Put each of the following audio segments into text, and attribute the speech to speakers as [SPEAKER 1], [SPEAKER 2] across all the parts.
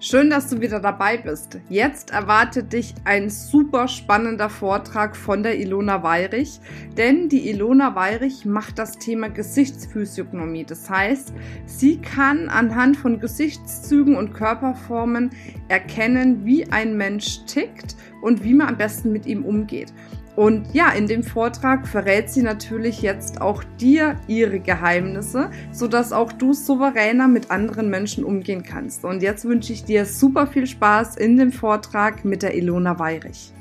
[SPEAKER 1] Schön, dass du wieder dabei bist. Jetzt erwartet dich ein super spannender Vortrag von der Ilona Weirich, denn die Ilona Weirich macht das Thema Gesichtsphysiognomie. Das heißt, sie kann anhand von Gesichtszügen und Körperformen erkennen, wie ein Mensch tickt und wie man am besten mit ihm umgeht. Und ja, in dem Vortrag verrät sie natürlich jetzt auch dir ihre Geheimnisse, sodass auch du souveräner mit anderen Menschen umgehen kannst. Und jetzt wünsche ich dir super viel Spaß in dem Vortrag mit der Ilona Weirich.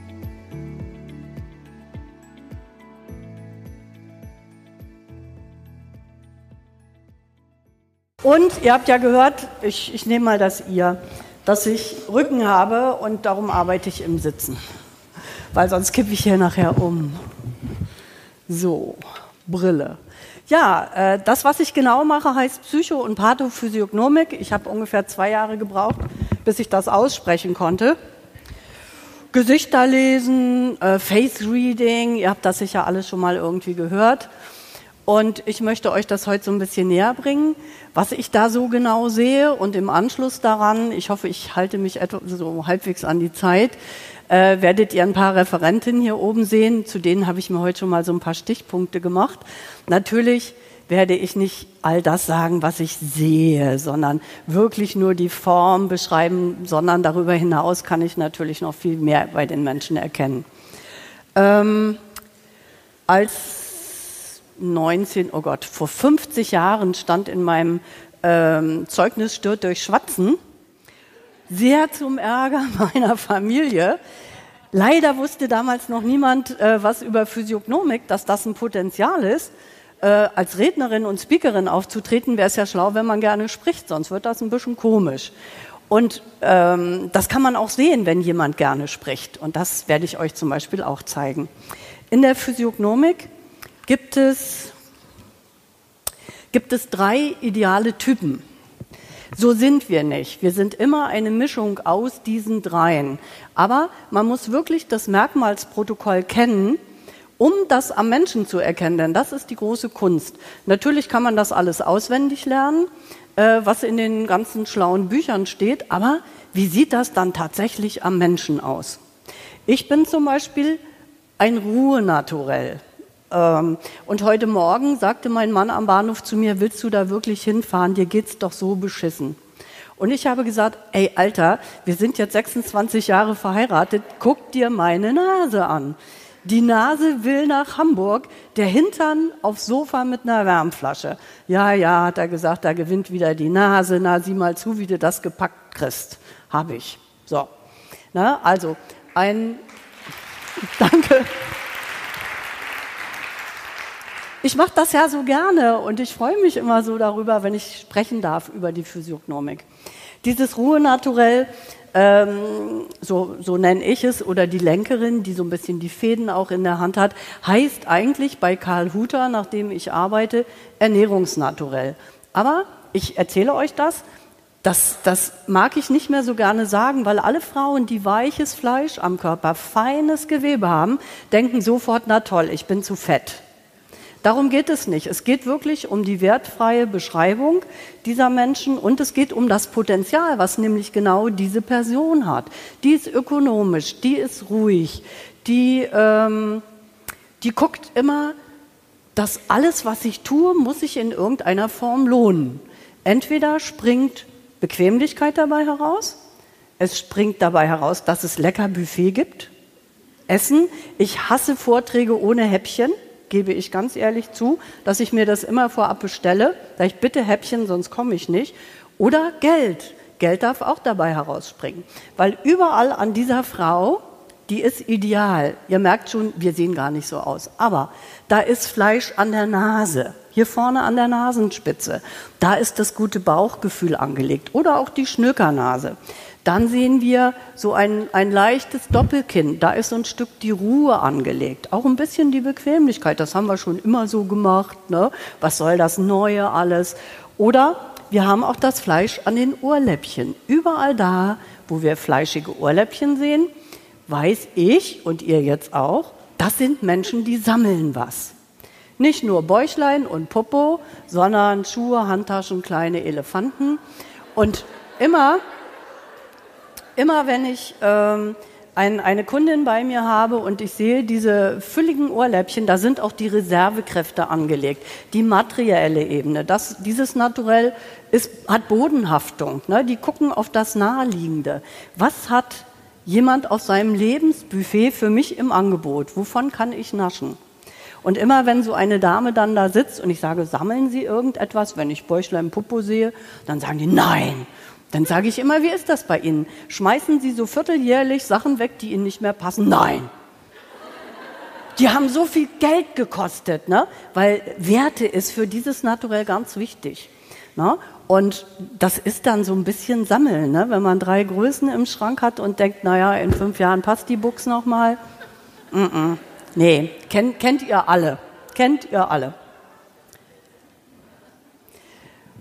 [SPEAKER 2] Und ihr habt ja gehört, ich, ich nehme mal das ihr, dass ich Rücken habe und darum arbeite ich im Sitzen weil sonst kippe ich hier nachher um. So, Brille. Ja, äh, das, was ich genau mache, heißt Psycho- und Pathophysiognomik. Ich habe ungefähr zwei Jahre gebraucht, bis ich das aussprechen konnte. Gesichter lesen, äh, Face Reading, ihr habt das sicher alles schon mal irgendwie gehört. Und ich möchte euch das heute so ein bisschen näher bringen, was ich da so genau sehe und im Anschluss daran, ich hoffe, ich halte mich etwa so halbwegs an die Zeit, äh, werdet ihr ein paar Referentinnen hier oben sehen. Zu denen habe ich mir heute schon mal so ein paar Stichpunkte gemacht. Natürlich werde ich nicht all das sagen, was ich sehe, sondern wirklich nur die Form beschreiben, sondern darüber hinaus kann ich natürlich noch viel mehr bei den Menschen erkennen. Ähm, als 19, oh Gott, vor 50 Jahren stand in meinem ähm, Zeugnis Stört durch Schwatzen sehr zum Ärger meiner Familie. Leider wusste damals noch niemand äh, was über Physiognomik, dass das ein Potenzial ist. Äh, als Rednerin und Speakerin aufzutreten, wäre es ja schlau, wenn man gerne spricht, sonst wird das ein bisschen komisch. Und ähm, das kann man auch sehen, wenn jemand gerne spricht. Und das werde ich euch zum Beispiel auch zeigen. In der Physiognomik gibt es, gibt es drei ideale Typen. So sind wir nicht. Wir sind immer eine Mischung aus diesen dreien. Aber man muss wirklich das Merkmalsprotokoll kennen, um das am Menschen zu erkennen, denn das ist die große Kunst. Natürlich kann man das alles auswendig lernen, äh, was in den ganzen schlauen Büchern steht, aber wie sieht das dann tatsächlich am Menschen aus? Ich bin zum Beispiel ein Ruhenaturell. Ähm, und heute Morgen sagte mein Mann am Bahnhof zu mir, willst du da wirklich hinfahren? Dir geht's doch so beschissen. Und ich habe gesagt, ey Alter, wir sind jetzt 26 Jahre verheiratet, guck dir meine Nase an. Die Nase will nach Hamburg, der Hintern aufs Sofa mit einer Wärmflasche. Ja, ja, hat er gesagt, da gewinnt wieder die Nase. Na, sieh mal zu, wie du das gepackt kriegst. Habe ich. So. Na, also, ein, danke. Ich mache das ja so gerne und ich freue mich immer so darüber, wenn ich sprechen darf über die Physiognomik. Dieses Ruhenaturell, ähm, so, so nenne ich es, oder die Lenkerin, die so ein bisschen die Fäden auch in der Hand hat, heißt eigentlich bei Karl Huter, nach dem ich arbeite, Ernährungsnaturell. Aber ich erzähle euch das, das, das mag ich nicht mehr so gerne sagen, weil alle Frauen, die weiches Fleisch am Körper, feines Gewebe haben, denken sofort, na toll, ich bin zu fett. Darum geht es nicht. Es geht wirklich um die wertfreie Beschreibung dieser Menschen und es geht um das Potenzial, was nämlich genau diese Person hat. Die ist ökonomisch, die ist ruhig, die, ähm, die guckt immer, dass alles, was ich tue, muss sich in irgendeiner Form lohnen. Entweder springt Bequemlichkeit dabei heraus, es springt dabei heraus, dass es lecker Buffet gibt, Essen. Ich hasse Vorträge ohne Häppchen gebe ich ganz ehrlich zu, dass ich mir das immer vorab bestelle, da ich bitte Häppchen, sonst komme ich nicht. Oder Geld. Geld darf auch dabei herausspringen. Weil überall an dieser Frau, die ist ideal. Ihr merkt schon, wir sehen gar nicht so aus. Aber da ist Fleisch an der Nase. Hier vorne an der Nasenspitze. Da ist das gute Bauchgefühl angelegt. Oder auch die Schnökernase. Dann sehen wir so ein, ein leichtes Doppelkinn. Da ist so ein Stück die Ruhe angelegt. Auch ein bisschen die Bequemlichkeit. Das haben wir schon immer so gemacht. Ne? Was soll das Neue alles? Oder wir haben auch das Fleisch an den Ohrläppchen. Überall da, wo wir fleischige Ohrläppchen sehen, weiß ich und ihr jetzt auch, das sind Menschen, die sammeln was. Nicht nur Bäuchlein und Popo, sondern Schuhe, Handtaschen, kleine Elefanten. Und immer, immer wenn ich ähm, ein, eine Kundin bei mir habe und ich sehe diese fülligen Ohrläppchen, da sind auch die Reservekräfte angelegt, die materielle Ebene. Das, dieses Naturell ist, hat Bodenhaftung. Ne? Die gucken auf das Naheliegende. Was hat jemand auf seinem Lebensbuffet für mich im Angebot? Wovon kann ich naschen? Und immer wenn so eine Dame dann da sitzt und ich sage, sammeln Sie irgendetwas, wenn ich Bäuchlein Popo sehe, dann sagen die, nein. Dann sage ich immer, wie ist das bei Ihnen? Schmeißen Sie so vierteljährlich Sachen weg, die Ihnen nicht mehr passen? Nein. Die haben so viel Geld gekostet, ne? weil Werte ist für dieses Naturell ganz wichtig. Ne? Und das ist dann so ein bisschen Sammeln, ne? wenn man drei Größen im Schrank hat und denkt, naja, in fünf Jahren passt die Buchs nochmal. Mm -mm. Nee, kennt, kennt ihr alle. Kennt ihr alle.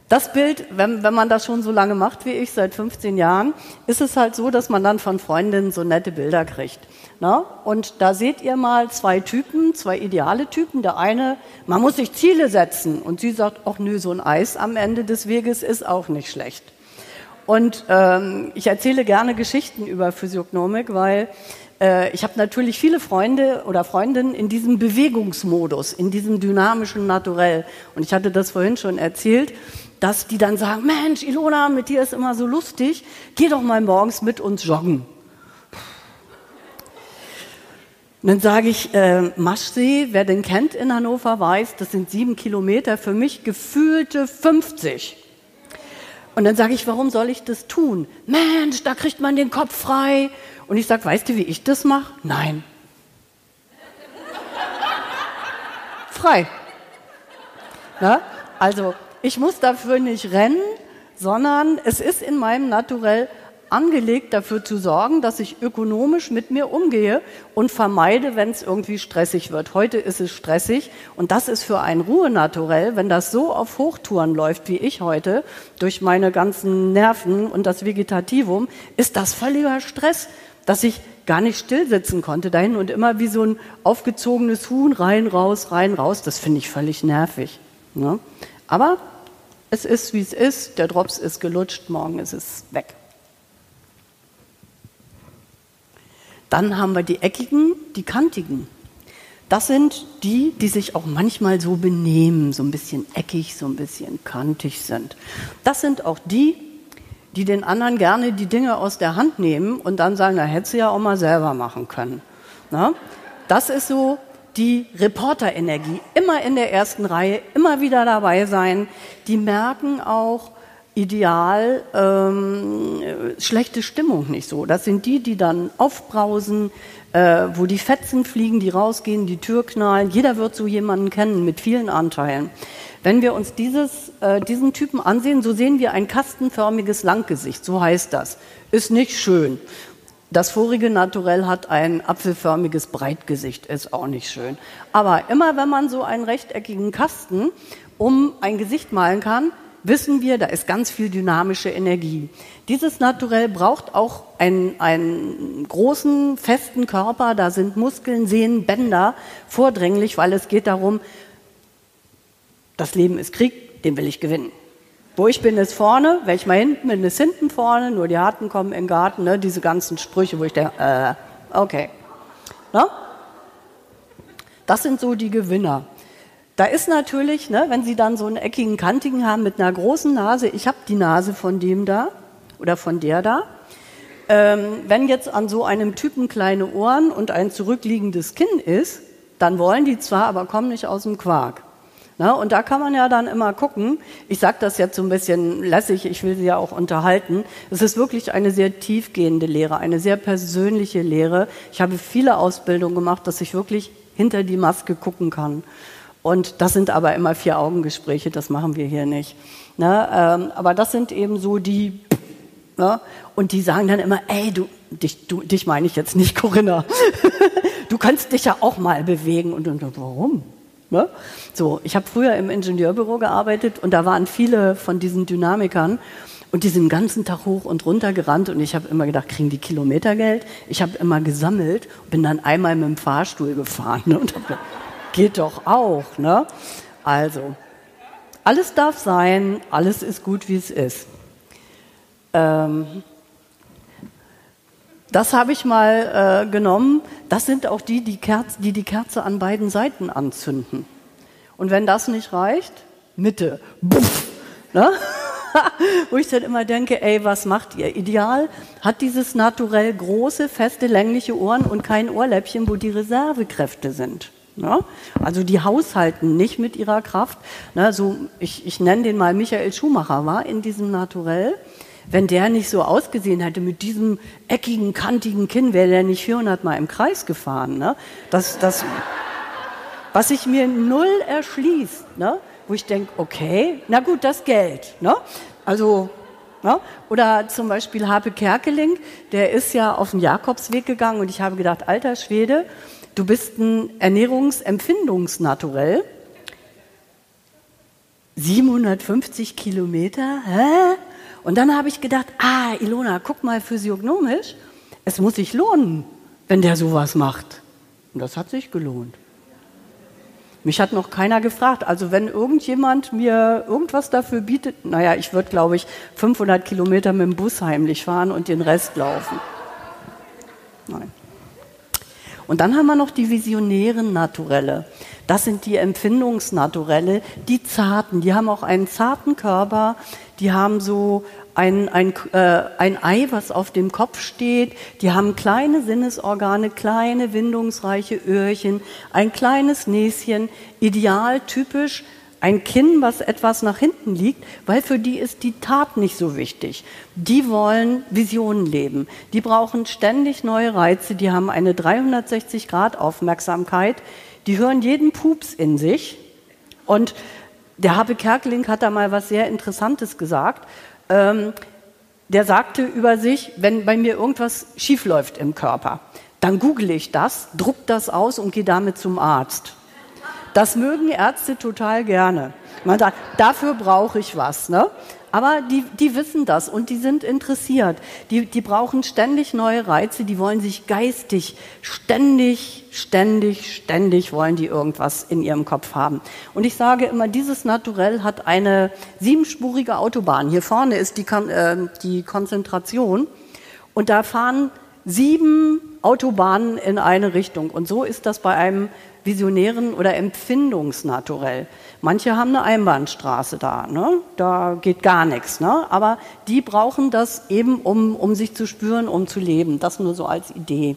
[SPEAKER 2] Das Bild, wenn, wenn man das schon so lange macht wie ich, seit 15 Jahren, ist es halt so, dass man dann von Freundinnen so nette Bilder kriegt. Na? Und da seht ihr mal zwei Typen, zwei ideale Typen. Der eine, man muss sich Ziele setzen. Und sie sagt, ach nö, so ein Eis am Ende des Weges ist auch nicht schlecht. Und ähm, ich erzähle gerne Geschichten über Physiognomik, weil äh, ich habe natürlich viele Freunde oder Freundinnen in diesem Bewegungsmodus, in diesem dynamischen Naturell. Und ich hatte das vorhin schon erzählt, dass die dann sagen, Mensch, Ilona, mit dir ist immer so lustig, geh doch mal morgens mit uns joggen. Und dann sage ich, äh, Maschsee, wer den kennt in Hannover, weiß, das sind sieben Kilometer, für mich gefühlte 50. Und dann sage ich, warum soll ich das tun? Mensch, da kriegt man den Kopf frei und ich sage, weißt du, wie ich das mache? Nein. Frei. Na? Also, ich muss dafür nicht rennen, sondern es ist in meinem Naturell angelegt, dafür zu sorgen, dass ich ökonomisch mit mir umgehe und vermeide, wenn es irgendwie stressig wird. Heute ist es stressig und das ist für ein Ruhenaturell, wenn das so auf Hochtouren läuft wie ich heute, durch meine ganzen Nerven und das Vegetativum, ist das völliger Stress dass ich gar nicht still sitzen konnte dahin und immer wie so ein aufgezogenes Huhn rein, raus, rein, raus. Das finde ich völlig nervig. Ne? Aber es ist, wie es ist. Der Drops ist gelutscht, morgen ist es weg. Dann haben wir die eckigen, die kantigen. Das sind die, die sich auch manchmal so benehmen, so ein bisschen eckig, so ein bisschen kantig sind. Das sind auch die, die den anderen gerne die Dinge aus der Hand nehmen und dann sagen, na, hätte sie ja auch mal selber machen können. Na? Das ist so die Reporterenergie. Immer in der ersten Reihe, immer wieder dabei sein. Die merken auch ideal ähm, schlechte Stimmung nicht so. Das sind die, die dann aufbrausen, äh, wo die Fetzen fliegen, die rausgehen, die Tür knallen. Jeder wird so jemanden kennen mit vielen Anteilen. Wenn wir uns dieses, äh, diesen Typen ansehen, so sehen wir ein kastenförmiges Langgesicht, so heißt das. Ist nicht schön. Das vorige Naturell hat ein apfelförmiges Breitgesicht, ist auch nicht schön. Aber immer wenn man so einen rechteckigen Kasten um ein Gesicht malen kann, wissen wir, da ist ganz viel dynamische Energie. Dieses Naturell braucht auch einen, einen großen, festen Körper, da sind Muskeln, Sehnen, Bänder vordringlich, weil es geht darum, das Leben ist Krieg, den will ich gewinnen. Wo ich bin, ist vorne, wenn ich mal hinten bin, ist hinten vorne, nur die Harten kommen den Garten, ne? diese ganzen Sprüche, wo ich denke, äh, okay. Ne? Das sind so die Gewinner. Da ist natürlich, ne, wenn Sie dann so einen eckigen, kantigen haben mit einer großen Nase, ich habe die Nase von dem da oder von der da. Ähm, wenn jetzt an so einem Typen kleine Ohren und ein zurückliegendes Kinn ist, dann wollen die zwar, aber kommen nicht aus dem Quark. Na, und da kann man ja dann immer gucken. Ich sage das jetzt so ein bisschen lässig, ich will Sie ja auch unterhalten. Es ist wirklich eine sehr tiefgehende Lehre, eine sehr persönliche Lehre. Ich habe viele Ausbildungen gemacht, dass ich wirklich hinter die Maske gucken kann. Und das sind aber immer vier Augengespräche, das machen wir hier nicht. Na, ähm, aber das sind eben so die, na, und die sagen dann immer, ey, du, dich, du, dich meine ich jetzt nicht, Corinna. du kannst dich ja auch mal bewegen. Und, und warum? Ne? So, ich habe früher im Ingenieurbüro gearbeitet und da waren viele von diesen Dynamikern und die sind den ganzen Tag hoch und runter gerannt und ich habe immer gedacht, kriegen die Kilometergeld? Ich habe immer gesammelt, bin dann einmal mit dem Fahrstuhl gefahren ne? und habe gedacht, geht doch auch. Ne? Also, alles darf sein, alles ist gut, wie es ist. Ähm, das habe ich mal äh, genommen. Das sind auch die, die, Kerze, die die Kerze an beiden Seiten anzünden. Und wenn das nicht reicht, Mitte. Buff, ne? Wo ich dann immer denke, ey, was macht ihr? Ideal hat dieses naturell große, feste, längliche Ohren und kein Ohrläppchen, wo die Reservekräfte sind. Ne? Also die haushalten nicht mit ihrer Kraft. Ne? So, ich, ich nenne den mal Michael Schumacher, war in diesem Naturell wenn der nicht so ausgesehen hätte mit diesem eckigen, kantigen Kinn, wäre der nicht 400 Mal im Kreis gefahren. Ne? Das, das, was sich mir null erschließt, ne? wo ich denke, okay, na gut, das Geld. Ne? Also, ne? oder zum Beispiel Habe Kerkeling, der ist ja auf den Jakobsweg gegangen und ich habe gedacht, alter Schwede, du bist ein Ernährungsempfindungsnaturell. 750 Kilometer, hä? Und dann habe ich gedacht, ah, Ilona, guck mal physiognomisch, es muss sich lohnen, wenn der sowas macht. Und das hat sich gelohnt. Mich hat noch keiner gefragt. Also wenn irgendjemand mir irgendwas dafür bietet, naja, ich würde, glaube ich, 500 Kilometer mit dem Bus heimlich fahren und den Rest laufen. Nein. Und dann haben wir noch die visionären Naturelle. Das sind die Empfindungsnaturelle, die zarten. Die haben auch einen zarten Körper, die haben so ein, ein, äh, ein Ei, was auf dem Kopf steht, die haben kleine Sinnesorgane, kleine windungsreiche Öhrchen, ein kleines Näschen, ideal typisch ein Kinn, was etwas nach hinten liegt, weil für die ist die Tat nicht so wichtig. Die wollen Visionen leben. Die brauchen ständig neue Reize. Die haben eine 360 Grad Aufmerksamkeit. Die hören jeden Pups in sich. Und der Habe Kerkeling hat da mal was sehr Interessantes gesagt. Ähm, der sagte über sich, wenn bei mir irgendwas schiefläuft im Körper, dann google ich das, druck das aus und gehe damit zum Arzt. Das mögen Ärzte total gerne. Man sagt, dafür brauche ich was. Ne? Aber die, die wissen das und die sind interessiert. Die, die brauchen ständig neue Reize, die wollen sich geistig ständig, ständig, ständig wollen die irgendwas in ihrem Kopf haben. Und ich sage immer, dieses Naturell hat eine siebenspurige Autobahn. Hier vorne ist die, äh, die Konzentration und da fahren sieben Autobahnen in eine Richtung. Und so ist das bei einem visionären oder Empfindungsnaturell. Manche haben eine Einbahnstraße da, ne? da geht gar nichts. Ne? Aber die brauchen das eben, um, um sich zu spüren, um zu leben. Das nur so als Idee.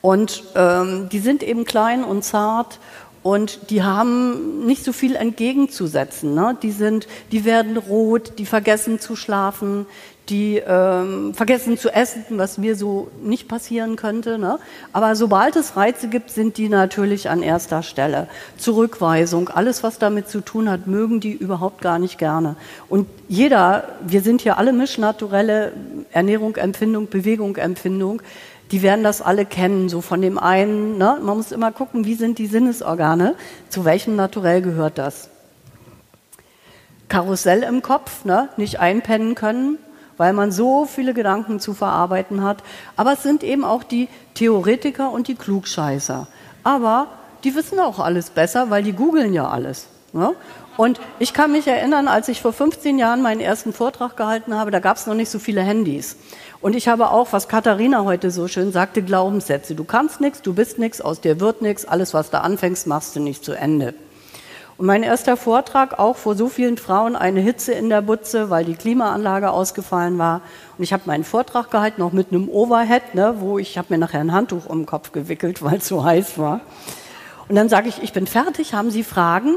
[SPEAKER 2] Und ähm, die sind eben klein und zart und die haben nicht so viel entgegenzusetzen. Ne? Die, sind, die werden rot, die vergessen zu schlafen, die ähm, vergessen zu essen, was mir so nicht passieren könnte. Ne? Aber sobald es Reize gibt, sind die natürlich an erster Stelle. Zurückweisung, alles, was damit zu tun hat, mögen die überhaupt gar nicht gerne. Und jeder, wir sind hier alle Mischnaturelle, Ernährung, Empfindung, Bewegung, Empfindung, die werden das alle kennen, so von dem einen. Ne? Man muss immer gucken, wie sind die Sinnesorgane, zu welchem Naturell gehört das. Karussell im Kopf, ne? nicht einpennen können, weil man so viele Gedanken zu verarbeiten hat. Aber es sind eben auch die Theoretiker und die Klugscheißer. Aber die wissen auch alles besser, weil die googeln ja alles. Ne? Und ich kann mich erinnern, als ich vor 15 Jahren meinen ersten Vortrag gehalten habe, da gab es noch nicht so viele Handys. Und ich habe auch, was Katharina heute so schön sagte, Glaubenssätze. Du kannst nichts, du bist nichts, aus dir wird nichts, alles, was da anfängst, machst du nicht zu Ende. Und mein erster Vortrag auch vor so vielen Frauen eine Hitze in der Butze, weil die Klimaanlage ausgefallen war. Und ich habe meinen Vortrag gehalten, auch mit einem Overhead, ne, wo ich habe mir nachher ein Handtuch um den Kopf gewickelt, weil es so heiß war. Und dann sage ich, ich bin fertig, haben Sie Fragen?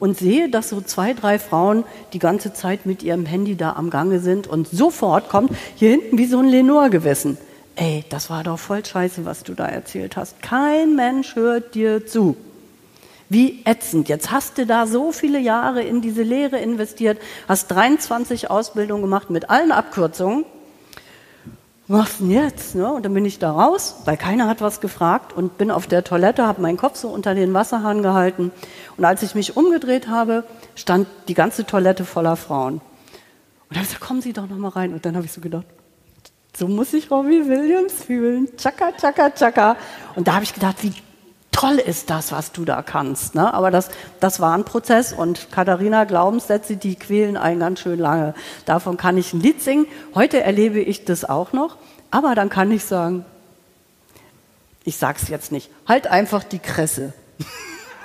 [SPEAKER 2] Und sehe, dass so zwei, drei Frauen die ganze Zeit mit ihrem Handy da am Gange sind und sofort kommt hier hinten wie so ein Lenore-Gewissen. Ey, das war doch voll scheiße, was du da erzählt hast. Kein Mensch hört dir zu. Wie ätzend. Jetzt hast du da so viele Jahre in diese Lehre investiert, hast 23 Ausbildungen gemacht mit allen Abkürzungen. was denn jetzt? Ne? Und dann bin ich da raus, weil keiner hat was gefragt und bin auf der Toilette, habe meinen Kopf so unter den Wasserhahn gehalten. Und als ich mich umgedreht habe, stand die ganze Toilette voller Frauen. Und dann habe ich gesagt, kommen Sie doch noch mal rein. Und dann habe ich so gedacht, so muss sich Robbie Williams fühlen. Chaka, chaka, chaka. Und da habe ich gedacht, wie toll ist das, was du da kannst. Ne? Aber das, das war ein Prozess und Katharina Glaubenssätze, die quälen einen ganz schön lange. Davon kann ich ein Lied singen. Heute erlebe ich das auch noch. Aber dann kann ich sagen, ich sag's jetzt nicht, halt einfach die Kresse.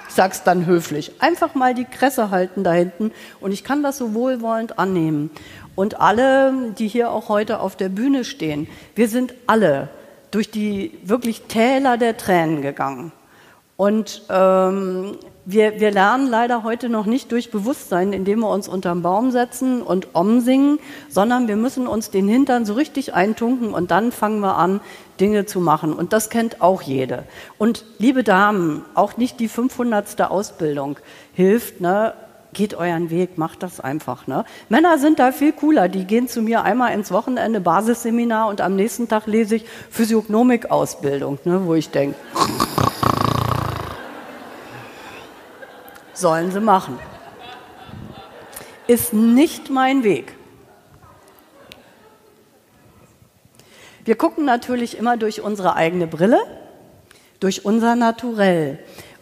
[SPEAKER 2] Ich sag's dann höflich. Einfach mal die Kresse halten da hinten und ich kann das so wohlwollend annehmen. Und alle, die hier auch heute auf der Bühne stehen, wir sind alle durch die wirklich Täler der Tränen gegangen. Und ähm, wir, wir lernen leider heute noch nicht durch Bewusstsein, indem wir uns unterm Baum setzen und umsingen, sondern wir müssen uns den Hintern so richtig eintunken und dann fangen wir an, Dinge zu machen. Und das kennt auch jede. Und liebe Damen, auch nicht die 500. Ausbildung hilft, ne? Geht euren Weg, macht das einfach. Ne? Männer sind da viel cooler. Die gehen zu mir einmal ins Wochenende Basisseminar und am nächsten Tag lese ich Physiognomik-Ausbildung, ne? wo ich denke, sollen sie machen. Ist nicht mein Weg. Wir gucken natürlich immer durch unsere eigene Brille, durch unser Naturell.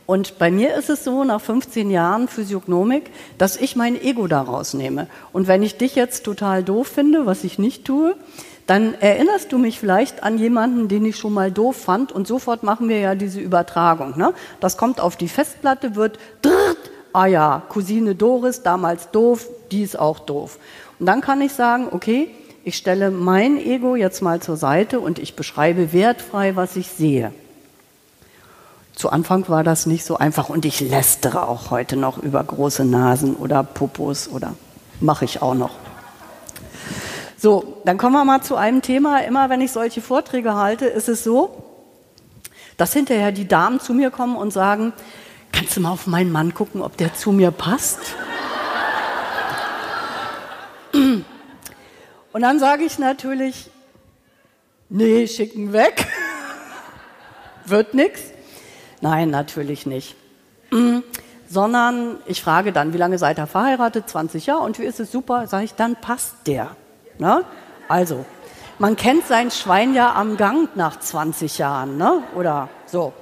[SPEAKER 2] Und bei mir ist es so, nach 15 Jahren Physiognomik, dass ich mein Ego daraus nehme. Und wenn ich dich jetzt total doof finde, was ich nicht tue, dann erinnerst du mich vielleicht an jemanden, den ich schon mal doof fand und sofort machen wir ja diese Übertragung. Ne? Das kommt auf die Festplatte, wird drrrt, ah ja, Cousine Doris, damals doof, die ist auch doof. Und dann kann ich sagen, okay, ich stelle mein Ego jetzt mal zur Seite und ich beschreibe wertfrei, was ich sehe. Zu Anfang war das nicht so einfach und ich lästere auch heute noch über große Nasen oder Popos oder mache ich auch noch. So, dann kommen wir mal zu einem Thema. Immer wenn ich solche Vorträge halte, ist es so, dass hinterher die Damen zu mir kommen und sagen, kannst du mal auf meinen Mann gucken, ob der zu mir passt? Und dann sage ich natürlich, nee, schicken weg. Wird nichts. Nein, natürlich nicht. Sondern ich frage dann, wie lange seid ihr verheiratet? 20 Jahre. Und wie ist es super? Sage ich, dann passt der. Ne? Also, man kennt sein Schwein ja am Gang nach 20 Jahren, ne? oder so.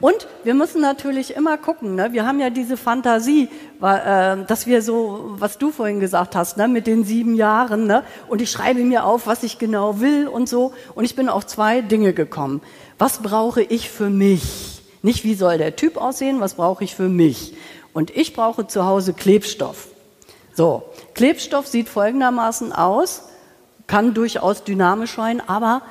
[SPEAKER 2] Und wir müssen natürlich immer gucken, ne? wir haben ja diese Fantasie, äh, dass wir so, was du vorhin gesagt hast, ne? mit den sieben Jahren, ne? und ich schreibe mir auf, was ich genau will und so. Und ich bin auf zwei Dinge gekommen. Was brauche ich für mich? Nicht, wie soll der Typ aussehen, was brauche ich für mich? Und ich brauche zu Hause Klebstoff. So, Klebstoff sieht folgendermaßen aus, kann durchaus dynamisch sein, aber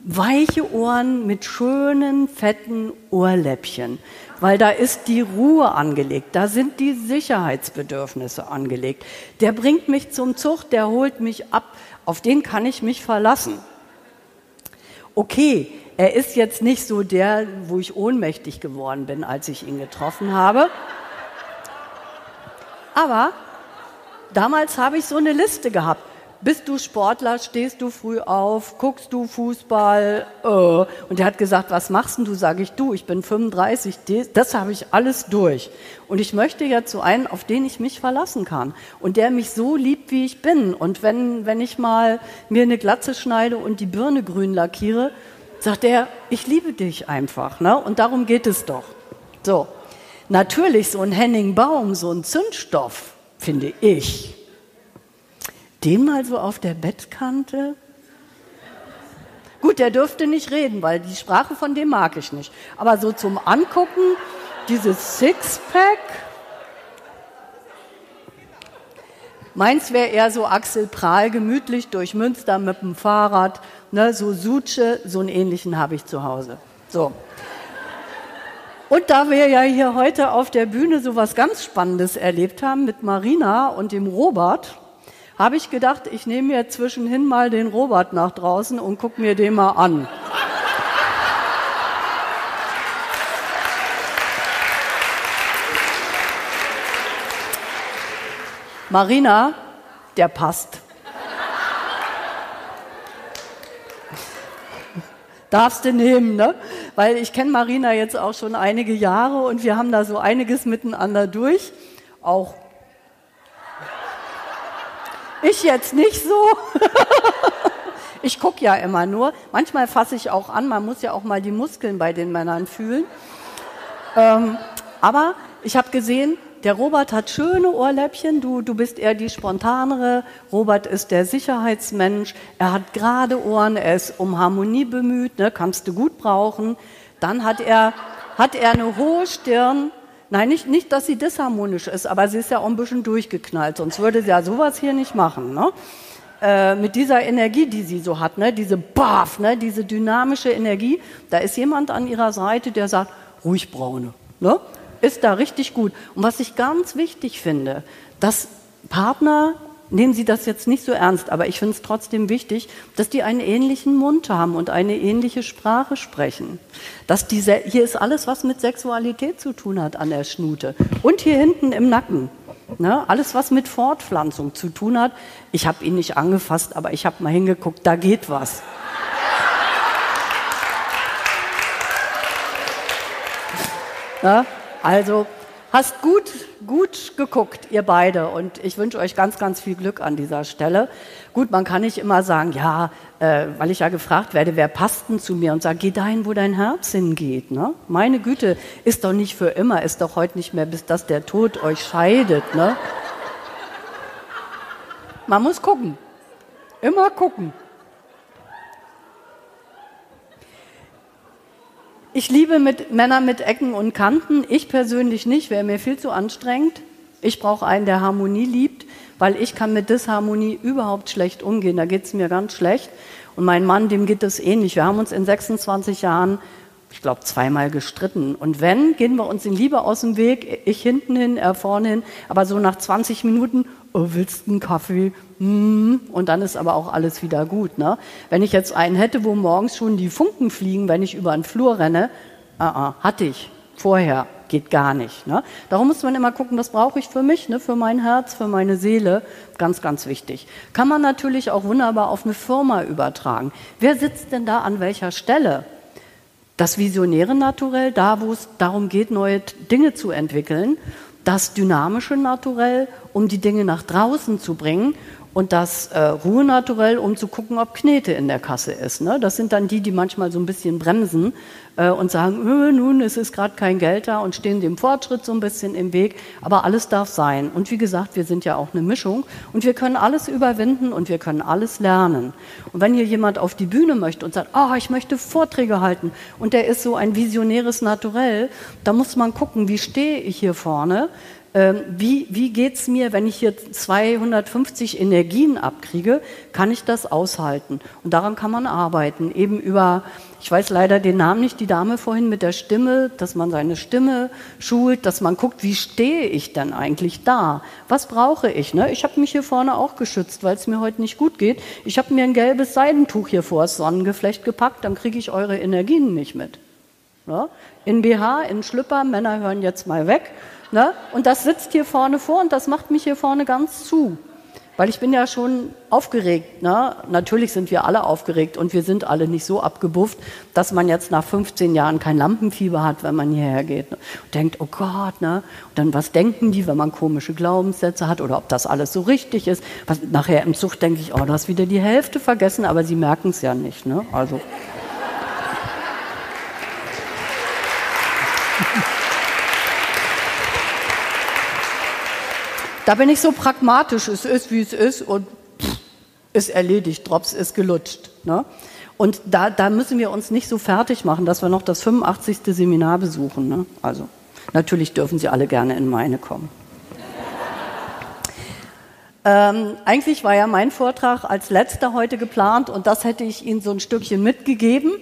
[SPEAKER 2] weiche Ohren mit schönen, fetten Ohrläppchen, weil da ist die Ruhe angelegt, da sind die Sicherheitsbedürfnisse angelegt. Der bringt mich zum Zug, der holt mich ab, auf den kann ich mich verlassen. Okay, er ist jetzt nicht so der, wo ich ohnmächtig geworden bin, als ich ihn getroffen habe. Aber damals habe ich so eine Liste gehabt. Bist du Sportler, stehst du früh auf, guckst du Fußball? Äh. Und er hat gesagt, was machst denn du? Sage ich, du, ich bin 35, das habe ich alles durch. Und ich möchte jetzt so einen, auf den ich mich verlassen kann und der mich so liebt, wie ich bin. Und wenn, wenn ich mal mir eine Glatze schneide und die Birne grün lackiere, sagt er, ich liebe dich einfach. Ne? Und darum geht es doch. So, natürlich so ein Henning Baum, so ein Zündstoff, finde ich den mal so auf der Bettkante? Gut, der dürfte nicht reden, weil die Sprache von dem mag ich nicht. Aber so zum Angucken, dieses Sixpack. Meins wäre eher so Axel Prahl, gemütlich durch Münster mit dem Fahrrad. Ne, so Suche, so einen ähnlichen habe ich zu Hause. So. Und da wir ja hier heute auf der Bühne so was ganz Spannendes erlebt haben mit Marina und dem Robert, habe ich gedacht, ich nehme mir zwischenhin mal den Robert nach draußen und gucke mir den mal an. Marina, der passt. Darfst du nehmen, ne? Weil ich kenne Marina jetzt auch schon einige Jahre und wir haben da so einiges miteinander durch. Auch ich jetzt nicht so. ich gucke ja immer nur. Manchmal fasse ich auch an, man muss ja auch mal die Muskeln bei den Männern fühlen. Ähm, aber ich habe gesehen, der Robert hat schöne Ohrläppchen, du, du bist eher die spontanere. Robert ist der Sicherheitsmensch, er hat gerade Ohren, er ist um Harmonie bemüht, ne, kannst du gut brauchen. Dann hat er, hat er eine hohe Stirn. Nein, nicht, nicht, dass sie disharmonisch ist, aber sie ist ja auch ein bisschen durchgeknallt, sonst würde sie ja sowas hier nicht machen. Ne? Äh, mit dieser Energie, die sie so hat, ne? diese Baff, ne? diese dynamische Energie, da ist jemand an ihrer Seite, der sagt, ruhig braune. Ne? Ist da richtig gut. Und was ich ganz wichtig finde, dass Partner, nehmen Sie das jetzt nicht so ernst, aber ich finde es trotzdem wichtig, dass die einen ähnlichen Mund haben und eine ähnliche Sprache sprechen. Dass diese, hier ist alles, was mit Sexualität zu tun hat an der Schnute. Und hier hinten im Nacken. Ne? Alles, was mit Fortpflanzung zu tun hat. Ich habe ihn nicht angefasst, aber ich habe mal hingeguckt, da geht was. Ja? Also hast gut, gut geguckt, ihr beide. Und ich wünsche euch ganz, ganz viel Glück an dieser Stelle. Gut, man kann nicht immer sagen, ja, äh, weil ich ja gefragt werde, wer passt denn zu mir? Und sage, geh dahin, wo dein Herz hingeht. Ne? Meine Güte, ist doch nicht für immer, ist doch heute nicht mehr, bis dass der Tod euch scheidet. Ne? Man muss gucken. Immer gucken. Ich liebe mit Männer mit Ecken und Kanten. Ich persönlich nicht, wäre mir viel zu anstrengend. Ich brauche einen, der Harmonie liebt, weil ich kann mit Disharmonie überhaupt schlecht umgehen. Da geht es mir ganz schlecht. Und mein Mann, dem geht es ähnlich. Wir haben uns in 26 Jahren, ich glaube, zweimal gestritten. Und wenn, gehen wir uns in Liebe aus dem Weg. Ich hinten hin, er vorne hin. Aber so nach 20 Minuten, oh, willst du einen Kaffee? Mm, und dann ist aber auch alles wieder gut. Ne? Wenn ich jetzt einen hätte, wo morgens schon die Funken fliegen, wenn ich über den Flur renne, uh -uh, hatte ich vorher, geht gar nicht. Ne? Darum muss man immer gucken, was brauche ich für mich, ne? für mein Herz, für meine Seele. Ganz, ganz wichtig. Kann man natürlich auch wunderbar auf eine Firma übertragen. Wer sitzt denn da an welcher Stelle? Das visionäre Naturell, da wo es darum geht, neue Dinge zu entwickeln. Das dynamische Naturell, um die Dinge nach draußen zu bringen und das äh, Ruhenaturell, um zu gucken, ob Knete in der Kasse ist. Ne? Das sind dann die, die manchmal so ein bisschen bremsen äh, und sagen, nun, es ist gerade kein Geld da und stehen dem Fortschritt so ein bisschen im Weg. Aber alles darf sein. Und wie gesagt, wir sind ja auch eine Mischung und wir können alles überwinden und wir können alles lernen. Und wenn hier jemand auf die Bühne möchte und sagt, oh, ich möchte Vorträge halten und der ist so ein visionäres Naturell, da muss man gucken, wie stehe ich hier vorne? Ähm, wie, wie geht es mir, wenn ich hier 250 Energien abkriege, kann ich das aushalten? Und daran kann man arbeiten, eben über, ich weiß leider den Namen nicht, die Dame vorhin mit der Stimme, dass man seine Stimme schult, dass man guckt, wie stehe ich denn eigentlich da? Was brauche ich? Ne? Ich habe mich hier vorne auch geschützt, weil es mir heute nicht gut geht. Ich habe mir ein gelbes Seidentuch hier vor das Sonnengeflecht gepackt, dann kriege ich eure Energien nicht mit. Ja? In BH, in Schlüpper, Männer hören jetzt mal weg. Ne? Und das sitzt hier vorne vor und das macht mich hier vorne ganz zu. Weil ich bin ja schon aufgeregt. Ne? Natürlich sind wir alle aufgeregt und wir sind alle nicht so abgebufft, dass man jetzt nach 15 Jahren kein Lampenfieber hat, wenn man hierher geht. Ne? Und denkt, oh Gott, ne? Und dann was denken die, wenn man komische Glaubenssätze hat oder ob das alles so richtig ist. Was, nachher im Zug denke ich, oh, du hast wieder die Hälfte vergessen, aber sie merken es ja nicht. Ne? Also. Da bin ich so pragmatisch, es ist wie es ist und pff, ist erledigt, Drops ist gelutscht. Ne? Und da, da müssen wir uns nicht so fertig machen, dass wir noch das 85. Seminar besuchen. Ne? Also natürlich dürfen Sie alle gerne in meine kommen. Ähm, eigentlich war ja mein Vortrag als letzter heute geplant und das hätte ich Ihnen so ein Stückchen mitgegeben,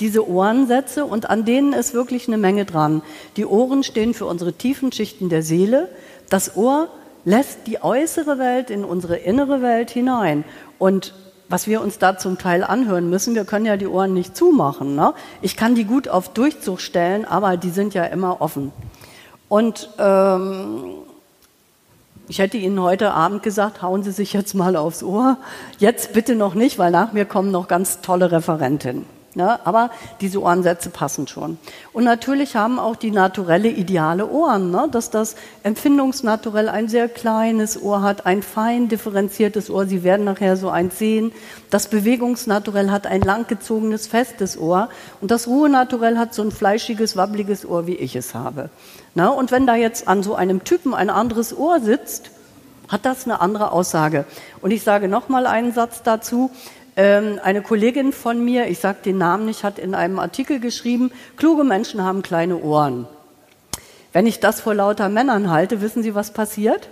[SPEAKER 2] diese Ohrensätze und an denen ist wirklich eine Menge dran. Die Ohren stehen für unsere tiefen Schichten der Seele. Das Ohr lässt die äußere Welt in unsere innere Welt hinein. Und was wir uns da zum Teil anhören müssen, wir können ja die Ohren nicht zumachen. Ne? Ich kann die gut auf Durchzug stellen, aber die sind ja immer offen. Und ähm, ich hätte Ihnen heute Abend gesagt, hauen Sie sich jetzt mal aufs Ohr. Jetzt bitte noch nicht, weil nach mir kommen noch ganz tolle Referentinnen. Ne? Aber diese Ohrensätze passen schon. Und natürlich haben auch die naturelle ideale Ohren, ne? dass das Empfindungsnaturell ein sehr kleines Ohr hat, ein fein differenziertes Ohr. Sie werden nachher so eins sehen. Das Bewegungsnaturell hat ein langgezogenes, festes Ohr. Und das Ruhenaturell hat so ein fleischiges, wabbliges Ohr, wie ich es habe. Ne? Und wenn da jetzt an so einem Typen ein anderes Ohr sitzt, hat das eine andere Aussage. Und ich sage noch mal einen Satz dazu. Ähm, eine Kollegin von mir, ich sage den Namen nicht, hat in einem Artikel geschrieben, kluge Menschen haben kleine Ohren. Wenn ich das vor lauter Männern halte, wissen Sie, was passiert?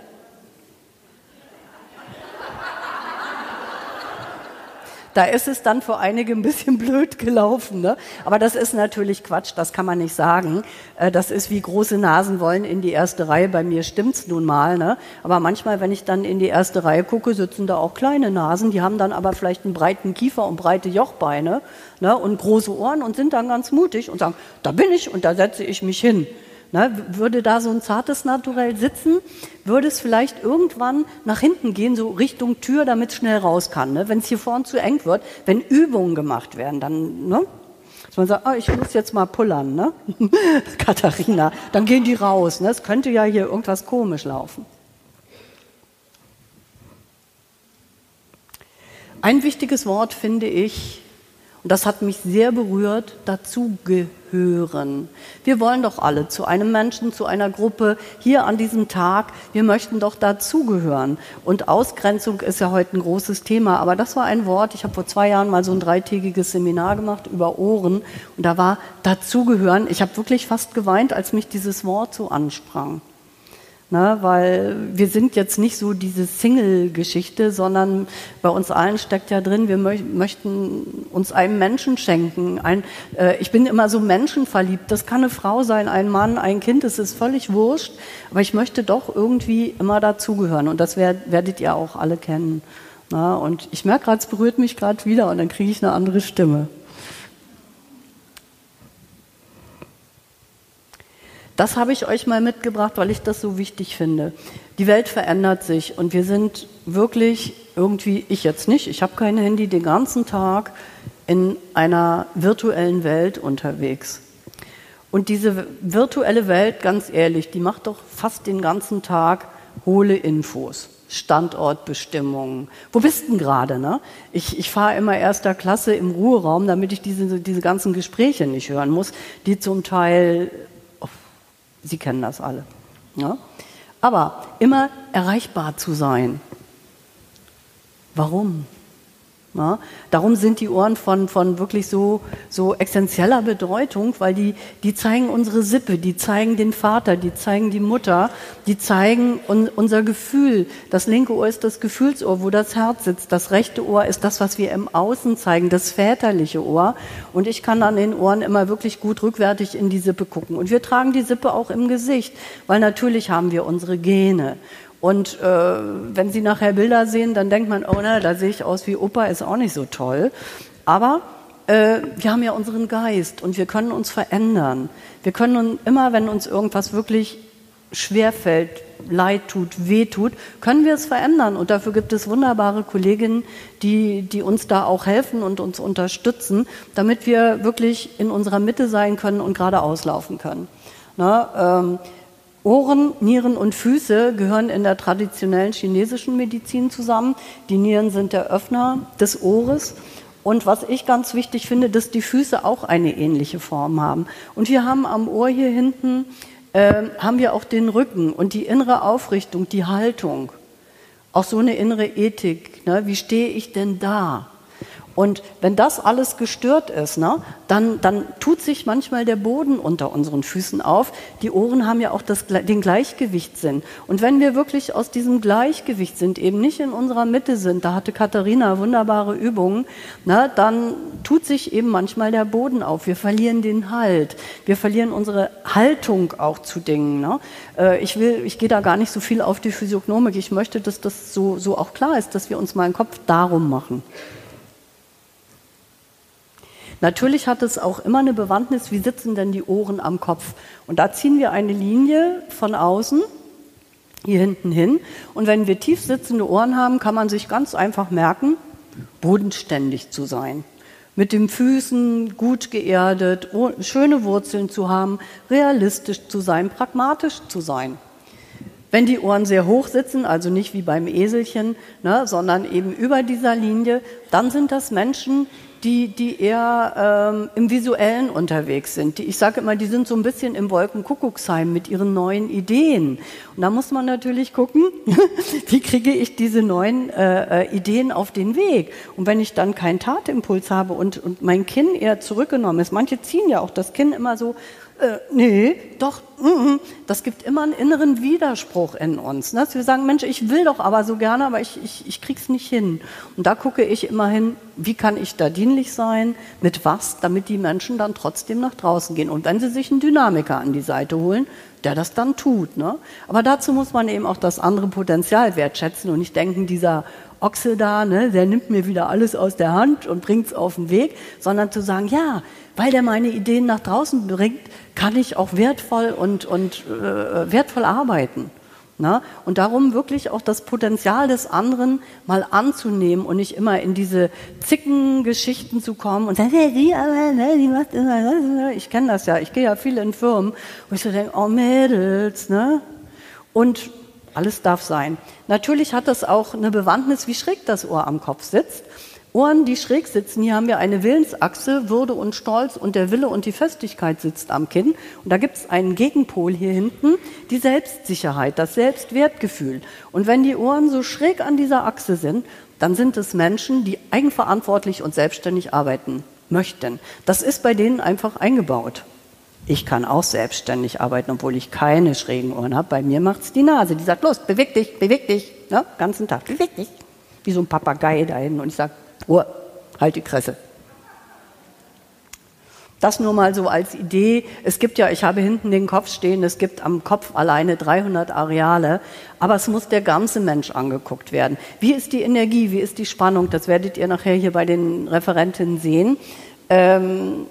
[SPEAKER 2] Da ist es dann für einige ein bisschen blöd gelaufen. Ne? Aber das ist natürlich Quatsch, das kann man nicht sagen. Äh, das ist wie große Nasen wollen in die erste Reihe. Bei mir stimmt's nun mal. Ne? Aber manchmal, wenn ich dann in die erste Reihe gucke, sitzen da auch kleine Nasen. Die haben dann aber vielleicht einen breiten Kiefer und breite Jochbeine ne? und große Ohren und sind dann ganz mutig und sagen, da bin ich und da setze ich mich hin. Ne, würde da so ein zartes Naturell sitzen, würde es vielleicht irgendwann nach hinten gehen, so Richtung Tür, damit es schnell raus kann. Ne? Wenn es hier vorne zu eng wird, wenn Übungen gemacht werden, dann, ne? dass man sagt, oh, ich muss jetzt mal pullern, ne? Katharina, dann gehen die raus. Ne? Es könnte ja hier irgendwas komisch laufen. Ein wichtiges Wort finde ich, das hat mich sehr berührt, dazugehören. Wir wollen doch alle zu einem Menschen, zu einer Gruppe hier an diesem Tag, wir möchten doch dazugehören. Und Ausgrenzung ist ja heute ein großes Thema, aber das war ein Wort, ich habe vor zwei Jahren mal so ein dreitägiges Seminar gemacht über Ohren und da war dazugehören. Ich habe wirklich fast geweint, als mich dieses Wort so ansprang. Ne, weil wir sind jetzt nicht so diese Single-Geschichte, sondern bei uns allen steckt ja drin, wir mö möchten uns einem Menschen schenken. Ein, äh, ich bin immer so menschenverliebt. Das kann eine Frau sein, ein Mann, ein Kind, das ist völlig wurscht. Aber ich möchte doch irgendwie immer dazugehören. Und das werd, werdet ihr auch alle kennen. Ne? Und ich merke gerade, es berührt mich gerade wieder und dann kriege ich eine andere Stimme. Das habe ich euch mal mitgebracht, weil ich das so wichtig finde. Die Welt verändert sich und wir sind wirklich irgendwie, ich jetzt nicht, ich habe kein Handy, den ganzen Tag in einer virtuellen Welt unterwegs. Und diese virtuelle Welt, ganz ehrlich, die macht doch fast den ganzen Tag hohle Infos. Standortbestimmungen. Wo bist du denn gerade? Ne? Ich, ich fahre immer erster Klasse im Ruheraum, damit ich diese, diese ganzen Gespräche nicht hören muss, die zum Teil Sie kennen das alle. Ja? Aber immer erreichbar zu sein. Warum? Ja, darum sind die Ohren von, von wirklich so, so essentieller Bedeutung, weil die, die zeigen unsere Sippe, die zeigen den Vater, die zeigen die Mutter, die zeigen un, unser Gefühl. Das linke Ohr ist das Gefühlsohr, wo das Herz sitzt. Das rechte Ohr ist das, was wir im Außen zeigen, das väterliche Ohr. Und ich kann an den Ohren immer wirklich gut rückwärtig in die Sippe gucken. Und wir tragen die Sippe auch im Gesicht, weil natürlich haben wir unsere Gene. Und äh, wenn Sie nachher Bilder sehen, dann denkt man, oh ne, da sehe ich aus wie Opa, ist auch nicht so toll. Aber äh, wir haben ja unseren Geist und wir können uns verändern. Wir können immer, wenn uns irgendwas wirklich schwerfällt, leid tut, weh tut, können wir es verändern. Und dafür gibt es wunderbare Kolleginnen, die, die uns da auch helfen und uns unterstützen, damit wir wirklich in unserer Mitte sein können und geradeaus laufen können. Na, ähm, Ohren, Nieren und Füße gehören in der traditionellen chinesischen Medizin zusammen. Die Nieren sind der Öffner des Ohres. Und was ich ganz wichtig finde, dass die Füße auch eine ähnliche Form haben. Und wir haben am Ohr hier hinten, äh, haben wir auch den Rücken und die innere Aufrichtung, die Haltung. Auch so eine innere Ethik. Ne? Wie stehe ich denn da? Und wenn das alles gestört ist, ne, dann, dann tut sich manchmal der Boden unter unseren Füßen auf. Die Ohren haben ja auch das, den Gleichgewichtssinn. Und wenn wir wirklich aus diesem Gleichgewicht sind, eben nicht in unserer Mitte sind, da hatte Katharina wunderbare Übungen, ne, dann tut sich eben manchmal der Boden auf. Wir verlieren den Halt. Wir verlieren unsere Haltung auch zu Dingen. Ne. Äh, ich will, ich gehe da gar nicht so viel auf die Physiognomik. Ich möchte, dass das so, so auch klar ist, dass wir uns mal einen Kopf darum machen. Natürlich hat es auch immer eine Bewandtnis, wie sitzen denn die Ohren am Kopf? Und da ziehen wir eine Linie von außen hier hinten hin. Und wenn wir tief sitzende Ohren haben, kann man sich ganz einfach merken, bodenständig zu sein. mit den Füßen gut geerdet, schöne Wurzeln zu haben, realistisch zu sein, pragmatisch zu sein. Wenn die Ohren sehr hoch sitzen, also nicht wie beim Eselchen, ne, sondern eben über dieser Linie, dann sind das Menschen, die, die eher ähm, im Visuellen unterwegs sind. Die, ich sage immer, die sind so ein bisschen im Wolkenkuckucksheim mit ihren neuen Ideen. Und da muss man natürlich gucken, wie kriege ich diese neuen äh, äh, Ideen auf den Weg. Und wenn ich dann keinen Tatimpuls habe und, und mein Kinn eher zurückgenommen ist, manche ziehen ja auch das Kinn immer so äh, nee, doch, das gibt immer einen inneren Widerspruch in uns. Ne? Dass wir sagen, Mensch, ich will doch aber so gerne, aber ich, ich, ich krieg's nicht hin. Und da gucke ich immer hin, wie kann ich da dienlich sein, mit was, damit die Menschen dann trotzdem nach draußen gehen. Und wenn sie sich einen Dynamiker an die Seite holen, der das dann tut. Ne? Aber dazu muss man eben auch das andere Potenzial wertschätzen und nicht denken, dieser Ochse da, ne, der nimmt mir wieder alles aus der Hand und bringt's auf den Weg, sondern zu sagen, ja, weil der meine Ideen nach draußen bringt, kann ich auch wertvoll und, und äh, wertvoll arbeiten. Na? Und darum wirklich auch das Potenzial des anderen mal anzunehmen und nicht immer in diese Zickengeschichten zu kommen und sagen, hey, die aber, ne, die macht immer, ich kenne das ja, ich gehe ja viel in Firmen, wo ich so denke, oh Mädels, ne? Und alles darf sein. Natürlich hat das auch eine Bewandtnis, wie schräg das Ohr am Kopf sitzt. Ohren, die schräg sitzen, hier haben wir eine Willensachse, Würde und Stolz und der Wille und die Festigkeit sitzt am Kinn. Und da gibt es einen Gegenpol hier hinten, die Selbstsicherheit, das Selbstwertgefühl. Und wenn die Ohren so schräg an dieser Achse sind, dann sind es Menschen, die eigenverantwortlich und selbstständig arbeiten möchten. Das ist bei denen einfach eingebaut. Ich kann auch selbstständig arbeiten, obwohl ich keine schrägen Ohren habe. Bei mir macht es die Nase. Die sagt, los, beweg dich, beweg dich. Ja, ganzen Tag, beweg dich. Wie so ein Papagei da hinten. Und ich sage, Ruhe, halt die Kresse. Das nur mal so als Idee. Es gibt ja, ich habe hinten den Kopf stehen, es gibt am Kopf alleine 300 Areale, aber es muss der ganze Mensch angeguckt werden. Wie ist die Energie, wie ist die Spannung? Das werdet ihr nachher hier bei den Referentinnen sehen. Ähm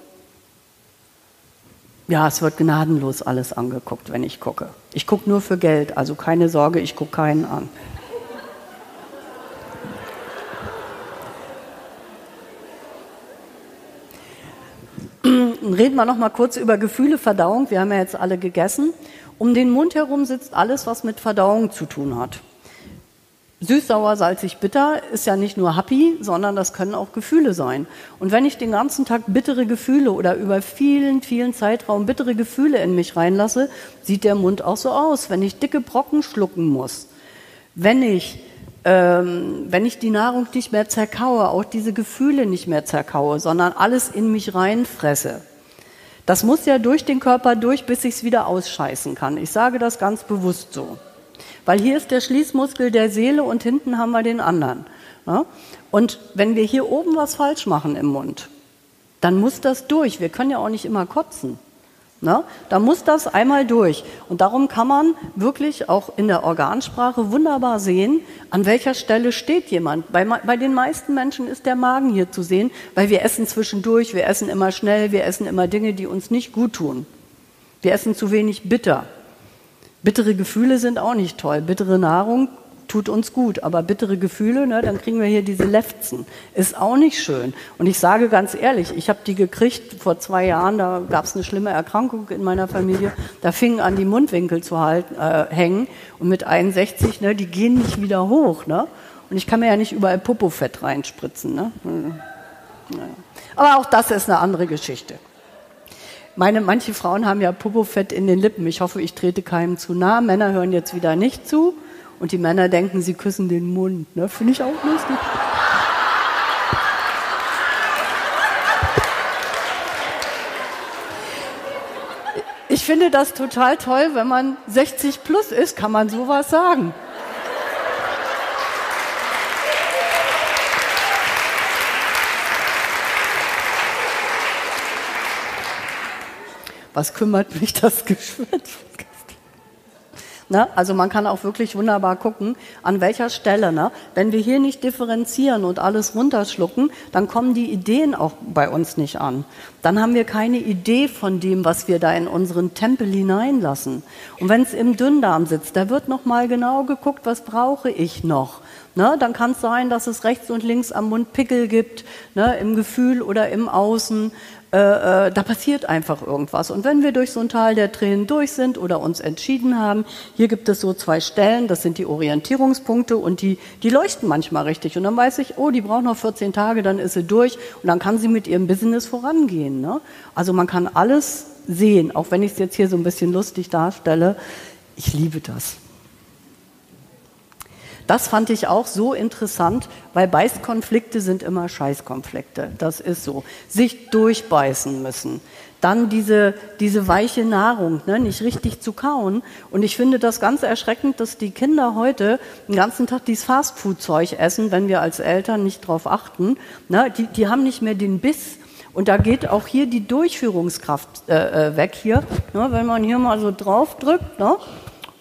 [SPEAKER 2] ja, es wird gnadenlos alles angeguckt, wenn ich gucke. Ich gucke nur für Geld, also keine Sorge, ich gucke keinen an. Reden wir noch mal kurz über Gefühle, Verdauung. Wir haben ja jetzt alle gegessen. Um den Mund herum sitzt alles, was mit Verdauung zu tun hat. Süß, sauer, salzig, bitter ist ja nicht nur happy, sondern das können auch Gefühle sein. Und wenn ich den ganzen Tag bittere Gefühle oder über vielen, vielen Zeitraum bittere Gefühle in mich reinlasse, sieht der Mund auch so aus, wenn ich dicke Brocken schlucken muss. Wenn ich ähm, wenn ich die Nahrung nicht mehr zerkaue, auch diese Gefühle nicht mehr zerkaue, sondern alles in mich reinfresse. Das muss ja durch den Körper durch, bis ich es wieder ausscheißen kann. Ich sage das ganz bewusst so. Weil hier ist der Schließmuskel der Seele und hinten haben wir den anderen. Ja? Und wenn wir hier oben was falsch machen im Mund, dann muss das durch. Wir können ja auch nicht immer kotzen. Ne? Da muss das einmal durch. Und darum kann man wirklich auch in der Organsprache wunderbar sehen, an welcher Stelle steht jemand. Bei, bei, den meisten Menschen ist der Magen hier zu sehen, weil wir essen zwischendurch, wir essen immer schnell, wir essen immer Dinge, die uns nicht gut tun. Wir essen zu wenig bitter. Bittere Gefühle sind auch nicht toll. Bittere Nahrung tut uns gut. Aber bittere Gefühle, ne, dann kriegen wir hier diese Lefzen. Ist auch nicht schön. Und ich sage ganz ehrlich, ich habe die gekriegt vor zwei Jahren, da gab es eine schlimme Erkrankung in meiner Familie, da fingen an, die Mundwinkel zu halten, äh, hängen. Und mit 61, ne, die gehen nicht wieder hoch. Ne? Und ich kann mir ja nicht überall Popofett reinspritzen. Ne? Hm. Aber auch das ist eine andere Geschichte. Meine, manche Frauen haben ja Popofett in den Lippen. Ich hoffe, ich trete keinem zu nah. Männer hören jetzt wieder nicht zu. Und die Männer denken, sie küssen den Mund. Ne? Finde ich auch lustig. Ich finde das total toll, wenn man 60 plus ist, kann man sowas sagen. Was kümmert mich das Geschwürz? Ne? Also man kann auch wirklich wunderbar gucken, an welcher Stelle. Ne? Wenn wir hier nicht differenzieren und alles runterschlucken, dann kommen die Ideen auch bei uns nicht an. Dann haben wir keine Idee von dem, was wir da in unseren Tempel hineinlassen. Und wenn es im Dünndarm sitzt, da wird noch mal genau geguckt, was brauche ich noch. Ne, dann kann es sein, dass es rechts und links am Mund Pickel gibt, ne, im Gefühl oder im Außen. Äh, äh, da passiert einfach irgendwas. Und wenn wir durch so ein Tal der Tränen durch sind oder uns entschieden haben, hier gibt es so zwei Stellen, das sind die Orientierungspunkte und die, die leuchten manchmal richtig. Und dann weiß ich, oh, die braucht noch 14 Tage, dann ist sie durch und dann kann sie mit ihrem Business vorangehen. Ne? Also man kann alles sehen, auch wenn ich es jetzt hier so ein bisschen lustig darstelle. Ich liebe das. Das fand ich auch so interessant, weil Beißkonflikte sind immer Scheißkonflikte. Das ist so. Sich durchbeißen müssen. Dann diese, diese weiche Nahrung, ne, nicht richtig zu kauen. Und ich finde das ganz erschreckend, dass die Kinder heute den ganzen Tag dieses Fastfood-Zeug essen, wenn wir als Eltern nicht darauf achten. Ne, die, die haben nicht mehr den Biss. Und da geht auch hier die Durchführungskraft äh, äh weg hier. Ne, wenn man hier mal so drauf drückt, ne,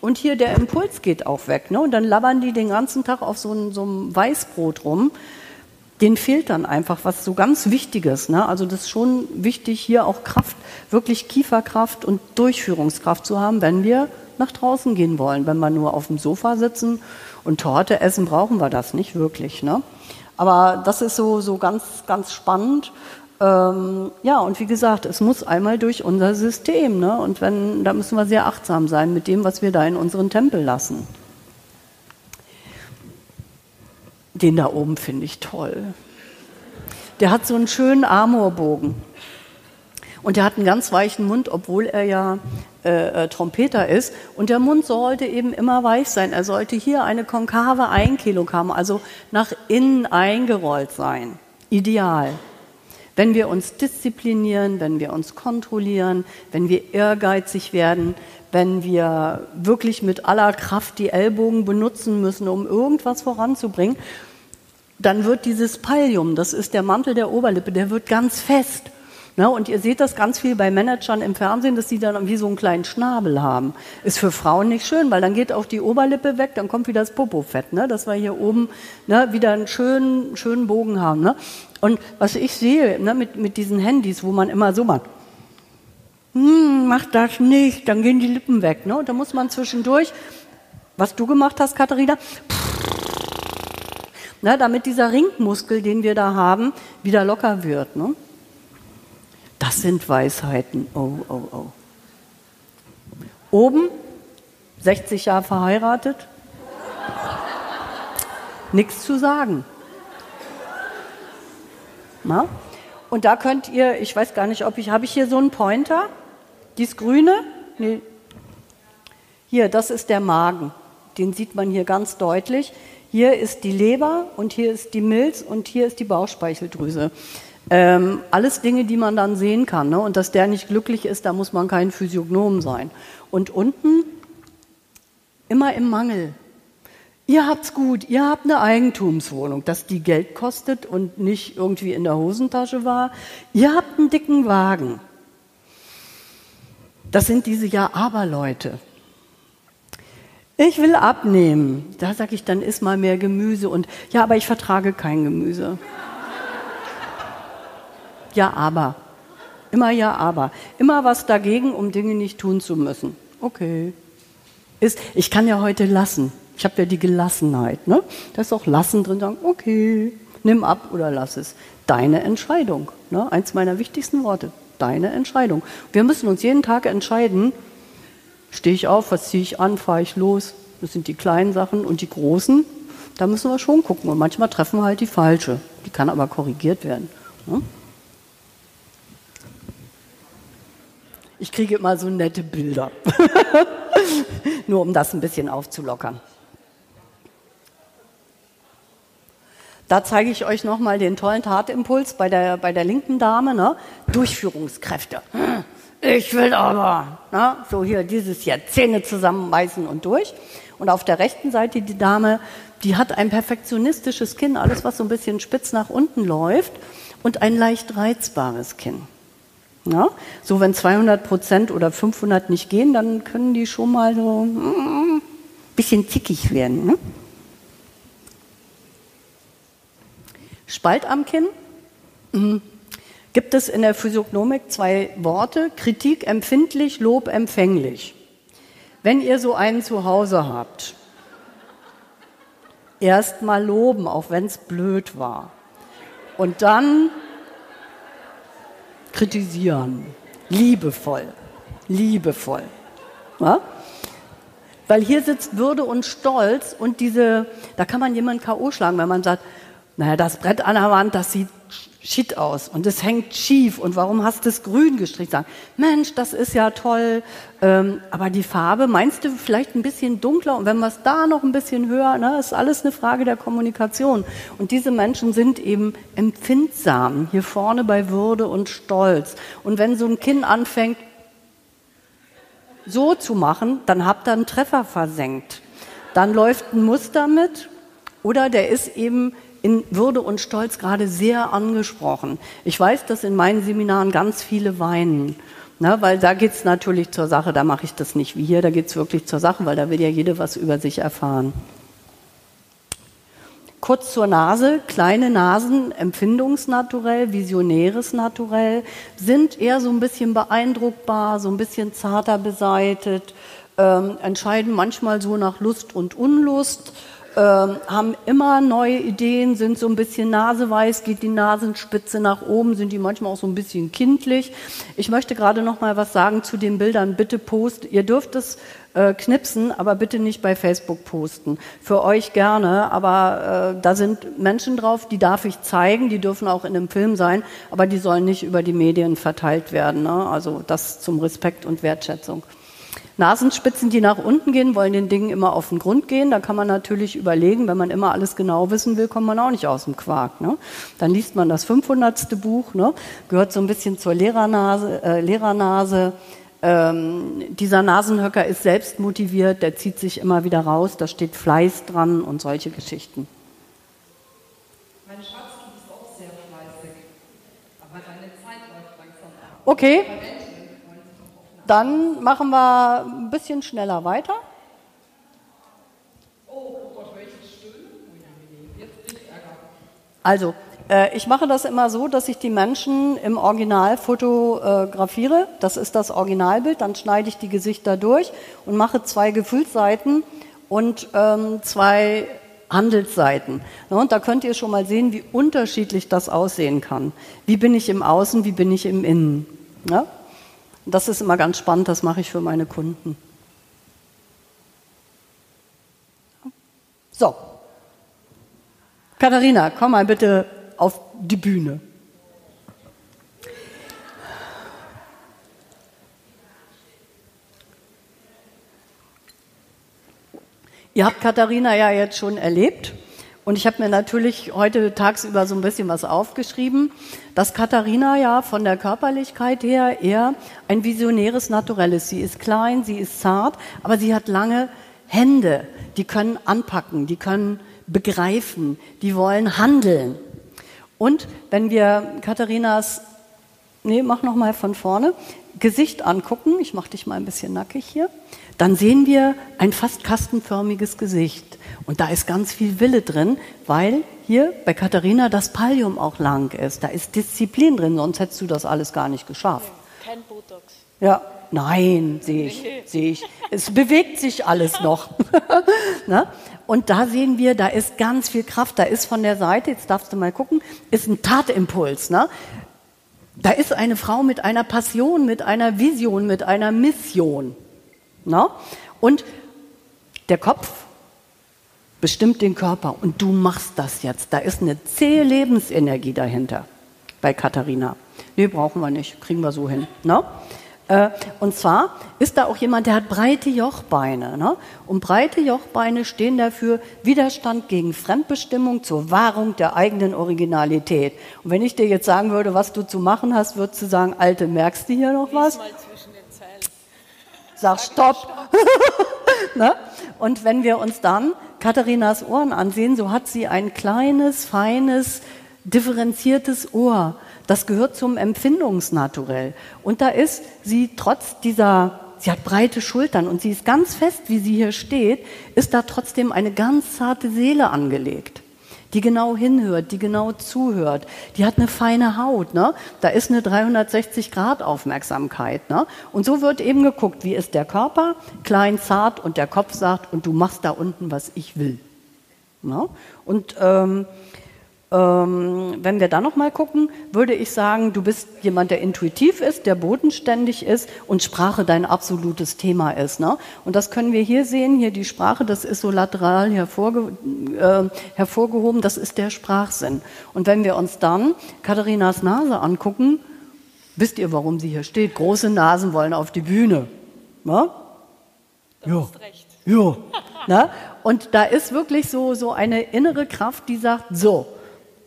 [SPEAKER 2] und hier der Impuls geht auch weg. Ne? Und dann labern die den ganzen Tag auf so, ein, so einem Weißbrot rum. Den fehlt dann einfach was so ganz Wichtiges. Ne? Also das ist schon wichtig, hier auch Kraft, wirklich Kieferkraft und Durchführungskraft zu haben, wenn wir nach draußen gehen wollen. Wenn wir nur auf dem Sofa sitzen und Torte essen, brauchen wir das nicht wirklich. Ne? Aber das ist so, so ganz, ganz spannend. Ähm, ja, und wie gesagt, es muss einmal durch unser System. Ne? Und wenn, da müssen wir sehr achtsam sein mit dem, was wir da in unseren Tempel lassen. Den da oben finde ich toll. Der hat so einen schönen Amorbogen. Und der hat einen ganz weichen Mund, obwohl er ja äh, äh, Trompeter ist. Und der Mund sollte eben immer weich sein. Er sollte hier eine konkave Einkehlung haben, also nach innen eingerollt sein. Ideal. Wenn wir uns disziplinieren, wenn wir uns kontrollieren, wenn wir ehrgeizig werden, wenn wir wirklich mit aller Kraft die Ellbogen benutzen müssen, um irgendwas voranzubringen, dann wird dieses Pallium, das ist der Mantel der Oberlippe, der wird ganz fest. Ne? Und ihr seht das ganz viel bei Managern im Fernsehen, dass sie dann wie so einen kleinen Schnabel haben. Ist für Frauen nicht schön, weil dann geht auch die Oberlippe weg, dann kommt wieder das Popofett, ne? dass wir hier oben ne, wieder einen schönen, schönen Bogen haben. Ne? Und was ich sehe ne, mit, mit diesen Handys, wo man immer so macht, hm, mach das nicht, dann gehen die Lippen weg. Ne? Und da muss man zwischendurch, was du gemacht hast, Katharina, ne, damit dieser Ringmuskel, den wir da haben, wieder locker wird. Ne? Das sind Weisheiten. Oh, oh, oh. Oben, 60 Jahre verheiratet, nichts zu sagen. Na? Und da könnt ihr, ich weiß gar nicht, ob ich, habe ich hier so einen Pointer? Dies grüne? Nee. Hier, das ist der Magen. Den sieht man hier ganz deutlich. Hier ist die Leber und hier ist die Milz und hier ist die Bauchspeicheldrüse. Ähm, alles Dinge, die man dann sehen kann. Ne? Und dass der nicht glücklich ist, da muss man kein Physiognom sein. Und unten immer im Mangel. Ihr habt's gut, ihr habt eine Eigentumswohnung, dass die Geld kostet und nicht irgendwie in der Hosentasche war. Ihr habt einen dicken Wagen. Das sind diese Ja-Aber-Leute. Ich will abnehmen. Da sage ich, dann isst mal mehr Gemüse und ja, aber ich vertrage kein Gemüse. Ja, aber. Immer ja, aber. Immer was dagegen, um Dinge nicht tun zu müssen. Okay. Ist, ich kann ja heute lassen. Ich habe ja die Gelassenheit. Ne? Da ist auch Lassen drin, sagen, okay, nimm ab oder lass es. Deine Entscheidung. Ne? Eins meiner wichtigsten Worte. Deine Entscheidung. Wir müssen uns jeden Tag entscheiden, stehe ich auf, was ziehe ich an, fahre ich los. Das sind die kleinen Sachen und die großen, da müssen wir schon gucken. Und manchmal treffen wir halt die falsche. Die kann aber korrigiert werden. Ne? Ich kriege immer so nette Bilder. Nur um das ein bisschen aufzulockern. Da zeige ich euch nochmal den tollen Tatimpuls bei der, bei der linken Dame. Ne? Durchführungskräfte. Ich will aber. Ne? So hier dieses hier, Zähne zusammenbeißen und durch. Und auf der rechten Seite die Dame, die hat ein perfektionistisches Kinn, alles was so ein bisschen spitz nach unten läuft und ein leicht reizbares Kinn. Ja? So, wenn 200 Prozent oder 500 nicht gehen, dann können die schon mal so ein mm, bisschen zickig werden. Ne? Spalt am Kinn. Mhm. Gibt es in der Physiognomik zwei Worte, Kritik empfindlich, Lob empfänglich. Wenn ihr so einen zu Hause habt, erst mal loben, auch wenn es blöd war. Und dann kritisieren. Liebevoll. Liebevoll. Ja? Weil hier sitzt Würde und Stolz und diese, da kann man jemanden K.O. schlagen, wenn man sagt, naja, das Brett an der Wand, das sieht shit aus und es hängt schief und warum hast du es grün gestrichen? Sagen, Mensch, das ist ja toll, ähm, aber die Farbe, meinst du vielleicht ein bisschen dunkler und wenn wir es da noch ein bisschen höher, ne, ist alles eine Frage der Kommunikation. Und diese Menschen sind eben empfindsam, hier vorne bei Würde und Stolz. Und wenn so ein Kind anfängt, so zu machen, dann habt ihr einen Treffer versenkt. Dann läuft ein Muster mit oder der ist eben in Würde und Stolz gerade sehr angesprochen. Ich weiß, dass in meinen Seminaren ganz viele weinen. Ne, weil da geht es natürlich zur Sache, da mache ich das nicht wie hier, da geht es wirklich zur Sache, weil da will ja jeder was über sich erfahren. Kurz zur Nase, kleine Nasen, empfindungsnaturell, visionäres Naturell, sind eher so ein bisschen beeindruckbar, so ein bisschen zarter beseitet, ähm, entscheiden manchmal so nach Lust und Unlust haben immer neue Ideen, sind so ein bisschen naseweiß, geht die Nasenspitze nach oben, sind die manchmal auch so ein bisschen kindlich. Ich möchte gerade noch mal was sagen zu den Bildern. Bitte post, ihr dürft es äh, knipsen, aber bitte nicht bei Facebook posten. Für euch gerne, aber äh, da sind Menschen drauf, die darf ich zeigen, die dürfen auch in einem Film sein, aber die sollen nicht über die Medien verteilt werden. Ne? Also das zum Respekt und Wertschätzung. Nasenspitzen, die nach unten gehen, wollen den Dingen immer auf den Grund gehen. Da kann man natürlich überlegen, wenn man immer alles genau wissen will, kommt man auch nicht aus dem Quark. Ne? Dann liest man das 500. Buch, ne? gehört so ein bisschen zur Lehrernase. Äh, Lehrernase. Ähm, dieser Nasenhöcker ist selbst motiviert, der zieht sich immer wieder raus, da steht Fleiß dran und solche Geschichten. Mein Schatz, du bist auch sehr fleißig, aber deine Zeit läuft langsam ab. Okay. Dann machen wir ein bisschen schneller weiter. Also, äh, ich mache das immer so, dass ich die Menschen im Original fotografiere. Das ist das Originalbild. Dann schneide ich die Gesichter durch und mache zwei Gefühlsseiten und ähm, zwei Handelsseiten. und da könnt ihr schon mal sehen, wie unterschiedlich das aussehen kann. Wie bin ich im Außen, wie bin ich im Innen. Ja? Das ist immer ganz spannend, das mache ich für meine Kunden. So. Katharina, komm mal bitte auf die Bühne. Ihr habt Katharina ja jetzt schon erlebt. Und ich habe mir natürlich heute tagsüber so ein bisschen was aufgeschrieben, dass Katharina ja von der Körperlichkeit her eher ein visionäres Naturell ist. Sie ist klein, sie ist zart, aber sie hat lange Hände, die können anpacken, die können begreifen, die wollen handeln. Und wenn wir Katharinas, nee, mach noch mal von vorne, Gesicht angucken, ich mache dich mal ein bisschen nackig hier, dann sehen wir ein fast kastenförmiges Gesicht. Und da ist ganz viel Wille drin, weil hier bei Katharina das Pallium auch lang ist. Da ist Disziplin drin, sonst hättest du das alles gar nicht geschafft. Kein Botox. Ja, nein, sehe ich, sehe ich. Es bewegt sich alles noch. Und da sehen wir, da ist ganz viel Kraft. Da ist von der Seite, jetzt darfst du mal gucken, ist ein Tatimpuls. Ne? Da ist eine Frau mit einer Passion, mit einer Vision, mit einer Mission. Ne? Und der Kopf bestimmt den Körper und du machst das jetzt. Da ist eine zähe Lebensenergie dahinter bei Katharina. Nee, brauchen wir nicht, kriegen wir so hin. Ne? Äh, und zwar ist da auch jemand, der hat breite Jochbeine. Ne? Und breite Jochbeine stehen dafür Widerstand gegen Fremdbestimmung zur Wahrung der eigenen Originalität. Und wenn ich dir jetzt sagen würde, was du zu machen hast, würdest du sagen, Alte, merkst du hier noch was? Sag Stopp. ne? Und wenn wir uns dann Katharinas Ohren ansehen, so hat sie ein kleines, feines, differenziertes Ohr. Das gehört zum Empfindungsnaturell. Und da ist sie trotz dieser, sie hat breite Schultern und sie ist ganz fest, wie sie hier steht, ist da trotzdem eine ganz zarte Seele angelegt die genau hinhört, die genau zuhört. Die hat eine feine Haut, ne? Da ist eine 360 Grad Aufmerksamkeit, ne? Und so wird eben geguckt, wie ist der Körper, klein, zart und der Kopf sagt und du machst da unten, was ich will. Ne? Und ähm, ähm, wenn wir da nochmal gucken, würde ich sagen, du bist jemand, der intuitiv ist, der bodenständig ist und Sprache dein absolutes Thema ist. Ne? Und das können wir hier sehen, hier die Sprache, das ist so lateral hervorge äh, hervorgehoben, das ist der Sprachsinn. Und wenn wir uns dann Katharinas Nase angucken, wisst ihr, warum sie hier steht? Große Nasen wollen auf die Bühne. Ne?
[SPEAKER 3] Recht.
[SPEAKER 2] Ja. Ne? Und da ist wirklich so, so eine innere Kraft, die sagt, so,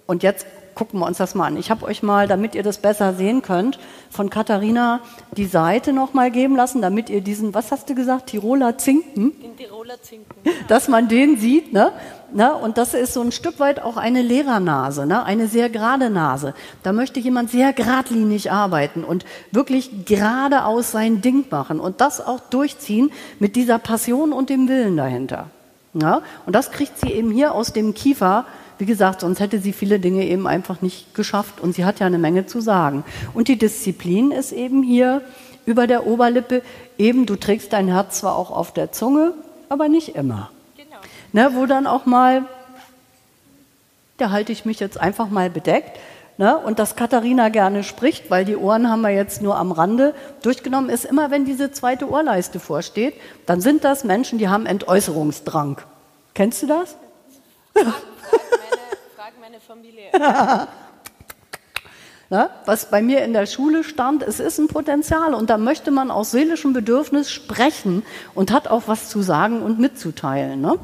[SPEAKER 2] und jetzt gucken wir uns das mal an. Ich habe euch mal, damit ihr das besser sehen könnt, von Katharina die Seite noch mal geben lassen, damit ihr diesen, was hast du gesagt, Tiroler Zinken?
[SPEAKER 3] Den Tiroler Zinken.
[SPEAKER 2] Dass man den sieht, ne? ne? Und das ist so ein Stück weit auch eine Lehrernase, ne? eine sehr gerade Nase. Da möchte jemand sehr geradlinig arbeiten und wirklich geradeaus sein Ding machen und das auch durchziehen mit dieser Passion und dem Willen dahinter. Ja? Und das kriegt sie eben hier aus dem Kiefer wie gesagt, sonst hätte sie viele Dinge eben einfach nicht geschafft und sie hat ja eine Menge zu sagen. Und die Disziplin ist eben hier über der Oberlippe, eben du trägst dein Herz zwar auch auf der Zunge, aber nicht immer.
[SPEAKER 3] Genau.
[SPEAKER 2] Ne, wo dann auch mal, da halte ich mich jetzt einfach mal bedeckt. Ne, und dass Katharina gerne spricht, weil die Ohren haben wir jetzt nur am Rande durchgenommen, ist immer, wenn diese zweite Ohrleiste vorsteht, dann sind das Menschen, die haben Entäußerungsdrang. Kennst du das?
[SPEAKER 3] meine Familie.
[SPEAKER 2] Na, was bei mir in der Schule stand, es ist ein Potenzial und da möchte man aus seelischem Bedürfnis sprechen und hat auch was zu sagen und mitzuteilen. Ne?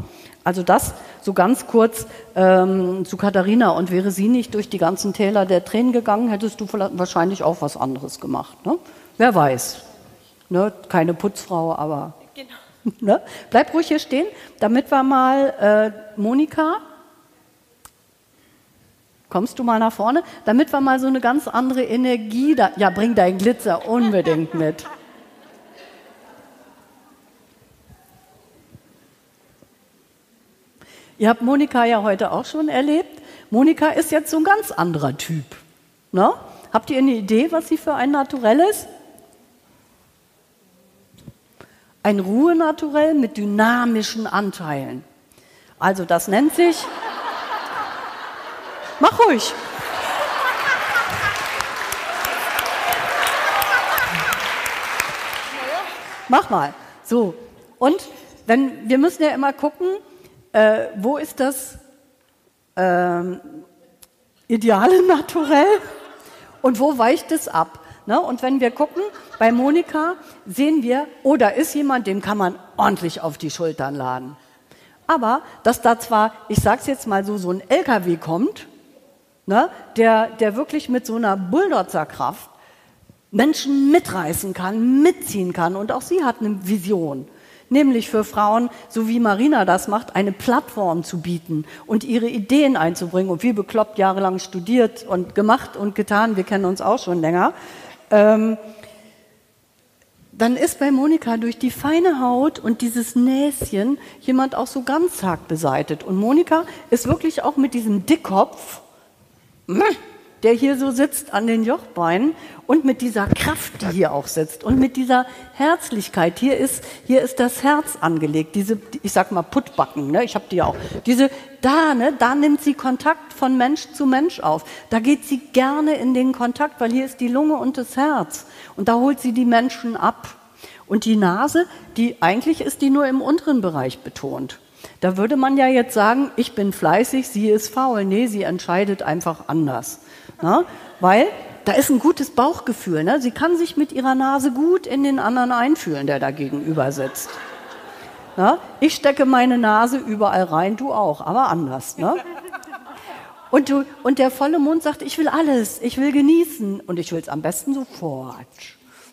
[SPEAKER 2] Also das so ganz kurz ähm, zu Katharina und wäre sie nicht durch die ganzen Täler der Tränen gegangen, hättest du wahrscheinlich auch was anderes gemacht. Ne? Wer weiß. Ne? Keine Putzfrau, aber.
[SPEAKER 3] Genau.
[SPEAKER 2] Ne? Bleib ruhig hier stehen, damit wir mal äh, Monika Kommst du mal nach vorne, damit wir mal so eine ganz andere Energie da. Ja, bring deinen Glitzer unbedingt mit. Ihr habt Monika ja heute auch schon erlebt. Monika ist jetzt so ein ganz anderer Typ. Ne? Habt ihr eine Idee, was sie für ein Naturell ist? Ein Ruhenaturell mit dynamischen Anteilen. Also das nennt sich Mach ruhig. Mach mal. So. Und wenn, wir müssen ja immer gucken, äh, wo ist das ähm, ideale Naturell und wo weicht es ab. Ne? Und wenn wir gucken, bei Monika sehen wir, oh, da ist jemand, dem kann man ordentlich auf die Schultern laden. Aber dass da zwar, ich sag's jetzt mal so, so ein LKW kommt, ne, der, der wirklich mit so einer Bulldozerkraft Menschen mitreißen kann, mitziehen kann. Und auch sie hat eine Vision, nämlich für Frauen, so wie Marina das macht, eine Plattform zu bieten und ihre Ideen einzubringen. Und wie bekloppt jahrelang studiert und gemacht und getan, wir kennen uns auch schon länger. Ähm, dann ist bei Monika durch die feine Haut und dieses Näschen jemand auch so ganz zart beseitet. Und Monika ist wirklich auch mit diesem Dickkopf der hier so sitzt an den Jochbeinen und mit dieser Kraft, die hier auch sitzt und mit dieser Herzlichkeit. Hier ist, hier ist das Herz angelegt, diese, ich sag mal Puttbacken, ne? ich habe die auch. Diese, da, ne, da nimmt sie Kontakt von Mensch zu Mensch auf. Da geht sie gerne in den Kontakt, weil hier ist die Lunge und das Herz. Und da holt sie die Menschen ab. Und die Nase, die eigentlich ist die nur im unteren Bereich betont. Da würde man ja jetzt sagen, ich bin fleißig, sie ist faul. Nee, sie entscheidet einfach anders. Na? Weil da ist ein gutes Bauchgefühl. Ne? Sie kann sich mit ihrer Nase gut in den anderen einfühlen, der da gegenüber sitzt. Na? Ich stecke meine Nase überall rein, du auch, aber anders. Ne? Und, du, und der volle Mund sagt, ich will alles, ich will genießen und ich will es am besten sofort.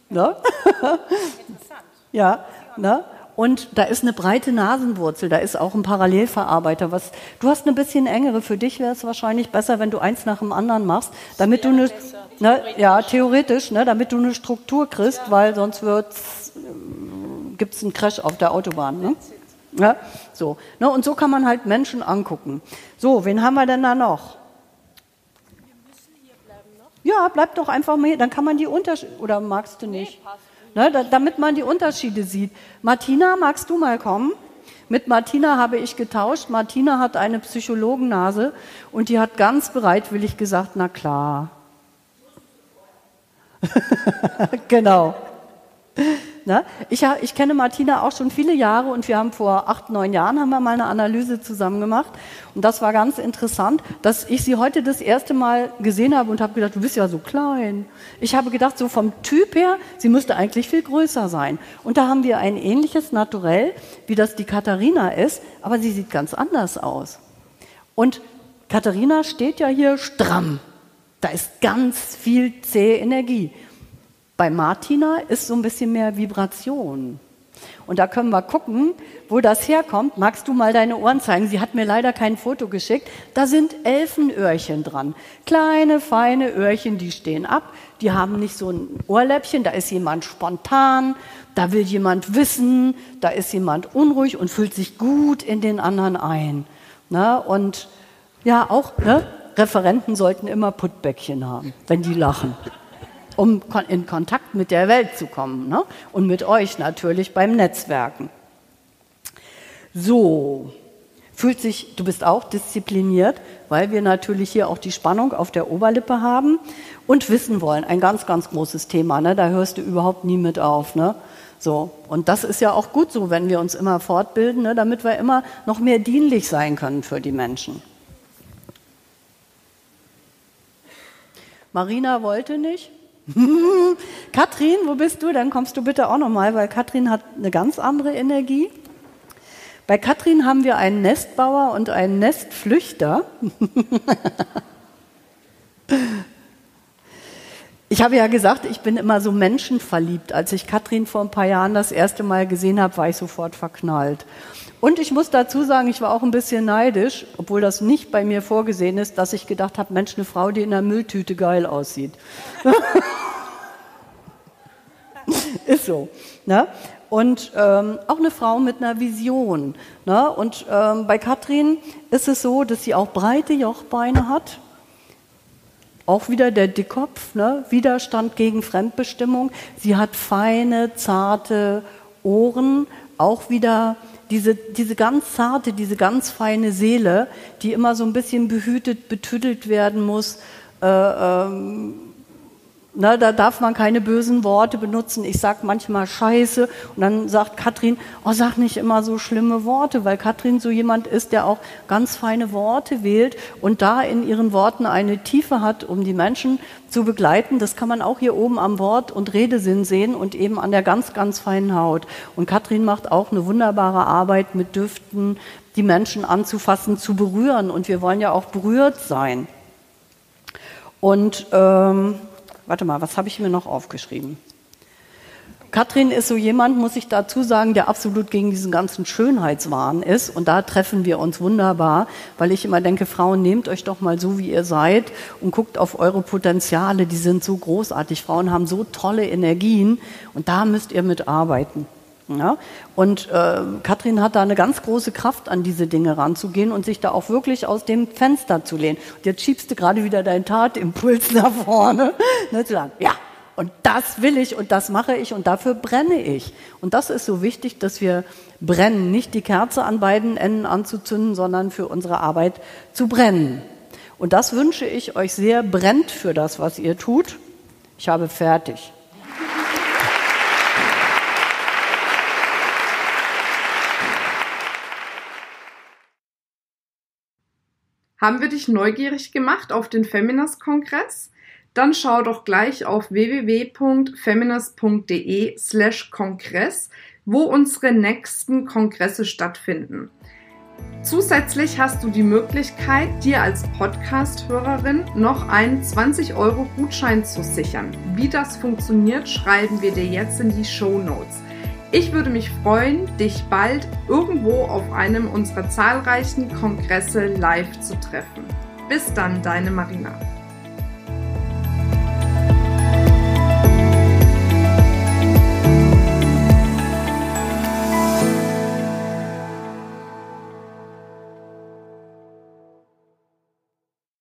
[SPEAKER 2] Ne? Interessant. ja, ne? Und da ist eine breite Nasenwurzel, da ist auch ein Parallelverarbeiter. Was, du hast eine bisschen engere. Für dich wäre es wahrscheinlich besser, wenn du eins nach dem anderen machst, damit du eine, ne, ja theoretisch, ne, damit du eine Struktur kriegst, ja. weil sonst wird's, äh, gibt's einen Crash auf der Autobahn. Ne? Ja, so. Ne, und so kann man halt Menschen angucken. So, wen haben wir denn da noch? Ja, bleib doch einfach mal hier. Dann kann man die Unterschiede. Oder magst du nicht? Nee, passt ne, da, damit man die Unterschiede sieht. Martina, magst du mal kommen? Mit Martina habe ich getauscht. Martina hat eine Psychologennase und die hat ganz bereitwillig gesagt, na klar. genau. Ne? Ich, ich, kenne Martina auch schon viele Jahre und wir haben vor acht, neun Jahren haben wir mal eine Analyse zusammen gemacht und das war ganz interessant, dass ich sie heute das erste Mal gesehen habe und habe gedacht, du bist ja so klein. Ich habe gedacht, so vom Typ her, sie müsste eigentlich viel größer sein. Und da haben wir ein ähnliches Naturell, wie das die Katharina ist, aber sie sieht ganz anders aus. Und Katharina steht ja hier stramm. Da ist ganz viel zähe Energie. Bei Martina ist so ein bisschen mehr Vibration. Und da können wir gucken, wo das herkommt. Magst du mal deine Ohren zeigen? Sie hat mir leider kein Foto geschickt. Da sind Elfenöhrchen dran. Kleine, feine Öhrchen, die stehen ab. Die haben nicht so ein Ohrläppchen. Da ist jemand spontan. Da will jemand wissen. Da ist jemand unruhig und fühlt sich gut in den anderen ein. Na, und ja, auch ne, Referenten sollten immer Puttbäckchen haben, wenn die lachen um in Kontakt mit der Welt zu kommen ne? und mit euch natürlich beim Netzwerken. So, fühlt sich, du bist auch diszipliniert, weil wir natürlich hier auch die Spannung auf der Oberlippe haben und wissen wollen, ein ganz, ganz großes Thema, ne? da hörst du überhaupt nie mit auf. Ne? So, und das ist ja auch gut so, wenn wir uns immer fortbilden, ne? damit wir immer noch mehr dienlich sein können für die Menschen. Marina wollte nicht. Katrin, wo bist du? Dann kommst du bitte auch nochmal, weil Katrin hat eine ganz andere Energie. Bei Katrin haben wir einen Nestbauer und einen Nestflüchter. ich habe ja gesagt, ich bin immer so menschenverliebt. Als ich Katrin vor ein paar Jahren das erste Mal gesehen habe, war ich sofort verknallt. Und ich muss dazu sagen, ich war auch ein bisschen neidisch, obwohl das nicht bei mir vorgesehen ist, dass ich gedacht habe, Mensch, eine Frau, die in der Mülltüte geil aussieht. ist so. Ne? Und ähm, auch eine Frau mit einer Vision. Ne? Und ähm, bei Katrin ist es so, dass sie auch breite Jochbeine hat. Auch wieder der Dickkopf, ne? Widerstand gegen Fremdbestimmung. Sie hat feine, zarte Ohren, auch wieder diese, diese ganz zarte, diese ganz feine Seele, die immer so ein bisschen behütet, betüdelt werden muss. Äh, ähm, na, da darf man keine bösen Worte benutzen. Ich sage manchmal Scheiße und dann sagt Katrin, oh, sag nicht immer so schlimme Worte, weil Katrin so jemand ist, der auch ganz feine Worte wählt und da in ihren Worten eine Tiefe hat, um die Menschen zu begleiten. Das kann man auch hier oben am Wort und Redesinn sehen und eben an der ganz, ganz feinen Haut. Und Katrin macht auch eine wunderbare Arbeit mit Düften, die Menschen anzufassen, zu berühren. Und wir wollen ja auch berührt sein. Und ähm, warte mal, was habe ich mir noch aufgeschrieben? Katrin ist so jemand, muss ich dazu sagen, der absolut gegen diesen ganzen Schönheitswahn ist. Und da treffen wir uns wunderbar, weil ich immer denke, Frauen, nehmt euch doch mal so, wie ihr seid und guckt auf eure Potenziale. Die sind so großartig. Frauen haben so tolle Energien und da müsst ihr mitarbeiten. Ja? Und äh, Katrin hat da eine ganz große Kraft, an diese Dinge ranzugehen und sich da auch wirklich aus dem Fenster zu lehnen. Und jetzt schiebst du gerade wieder deinen Tatimpuls nach vorne, ne, zu sagen, ja, und das will ich und das mache ich und dafür brenne ich. Und das ist so wichtig, dass wir brennen, nicht die Kerze an beiden Enden anzuzünden, sondern für unsere Arbeit zu brennen. Und das wünsche ich euch sehr, brennt für das, was ihr tut. Ich habe fertig.
[SPEAKER 1] Haben wir dich neugierig gemacht auf den Feminist-Kongress? Dann schau doch gleich auf www.feminist.de slash Kongress, wo unsere nächsten Kongresse stattfinden. Zusätzlich hast du die Möglichkeit, dir als Podcast-Hörerin noch einen 20-Euro-Gutschein zu sichern. Wie das funktioniert, schreiben wir dir jetzt in die Show Notes. Ich würde mich freuen, dich bald irgendwo auf einem unserer zahlreichen Kongresse live zu treffen. Bis dann, deine Marina.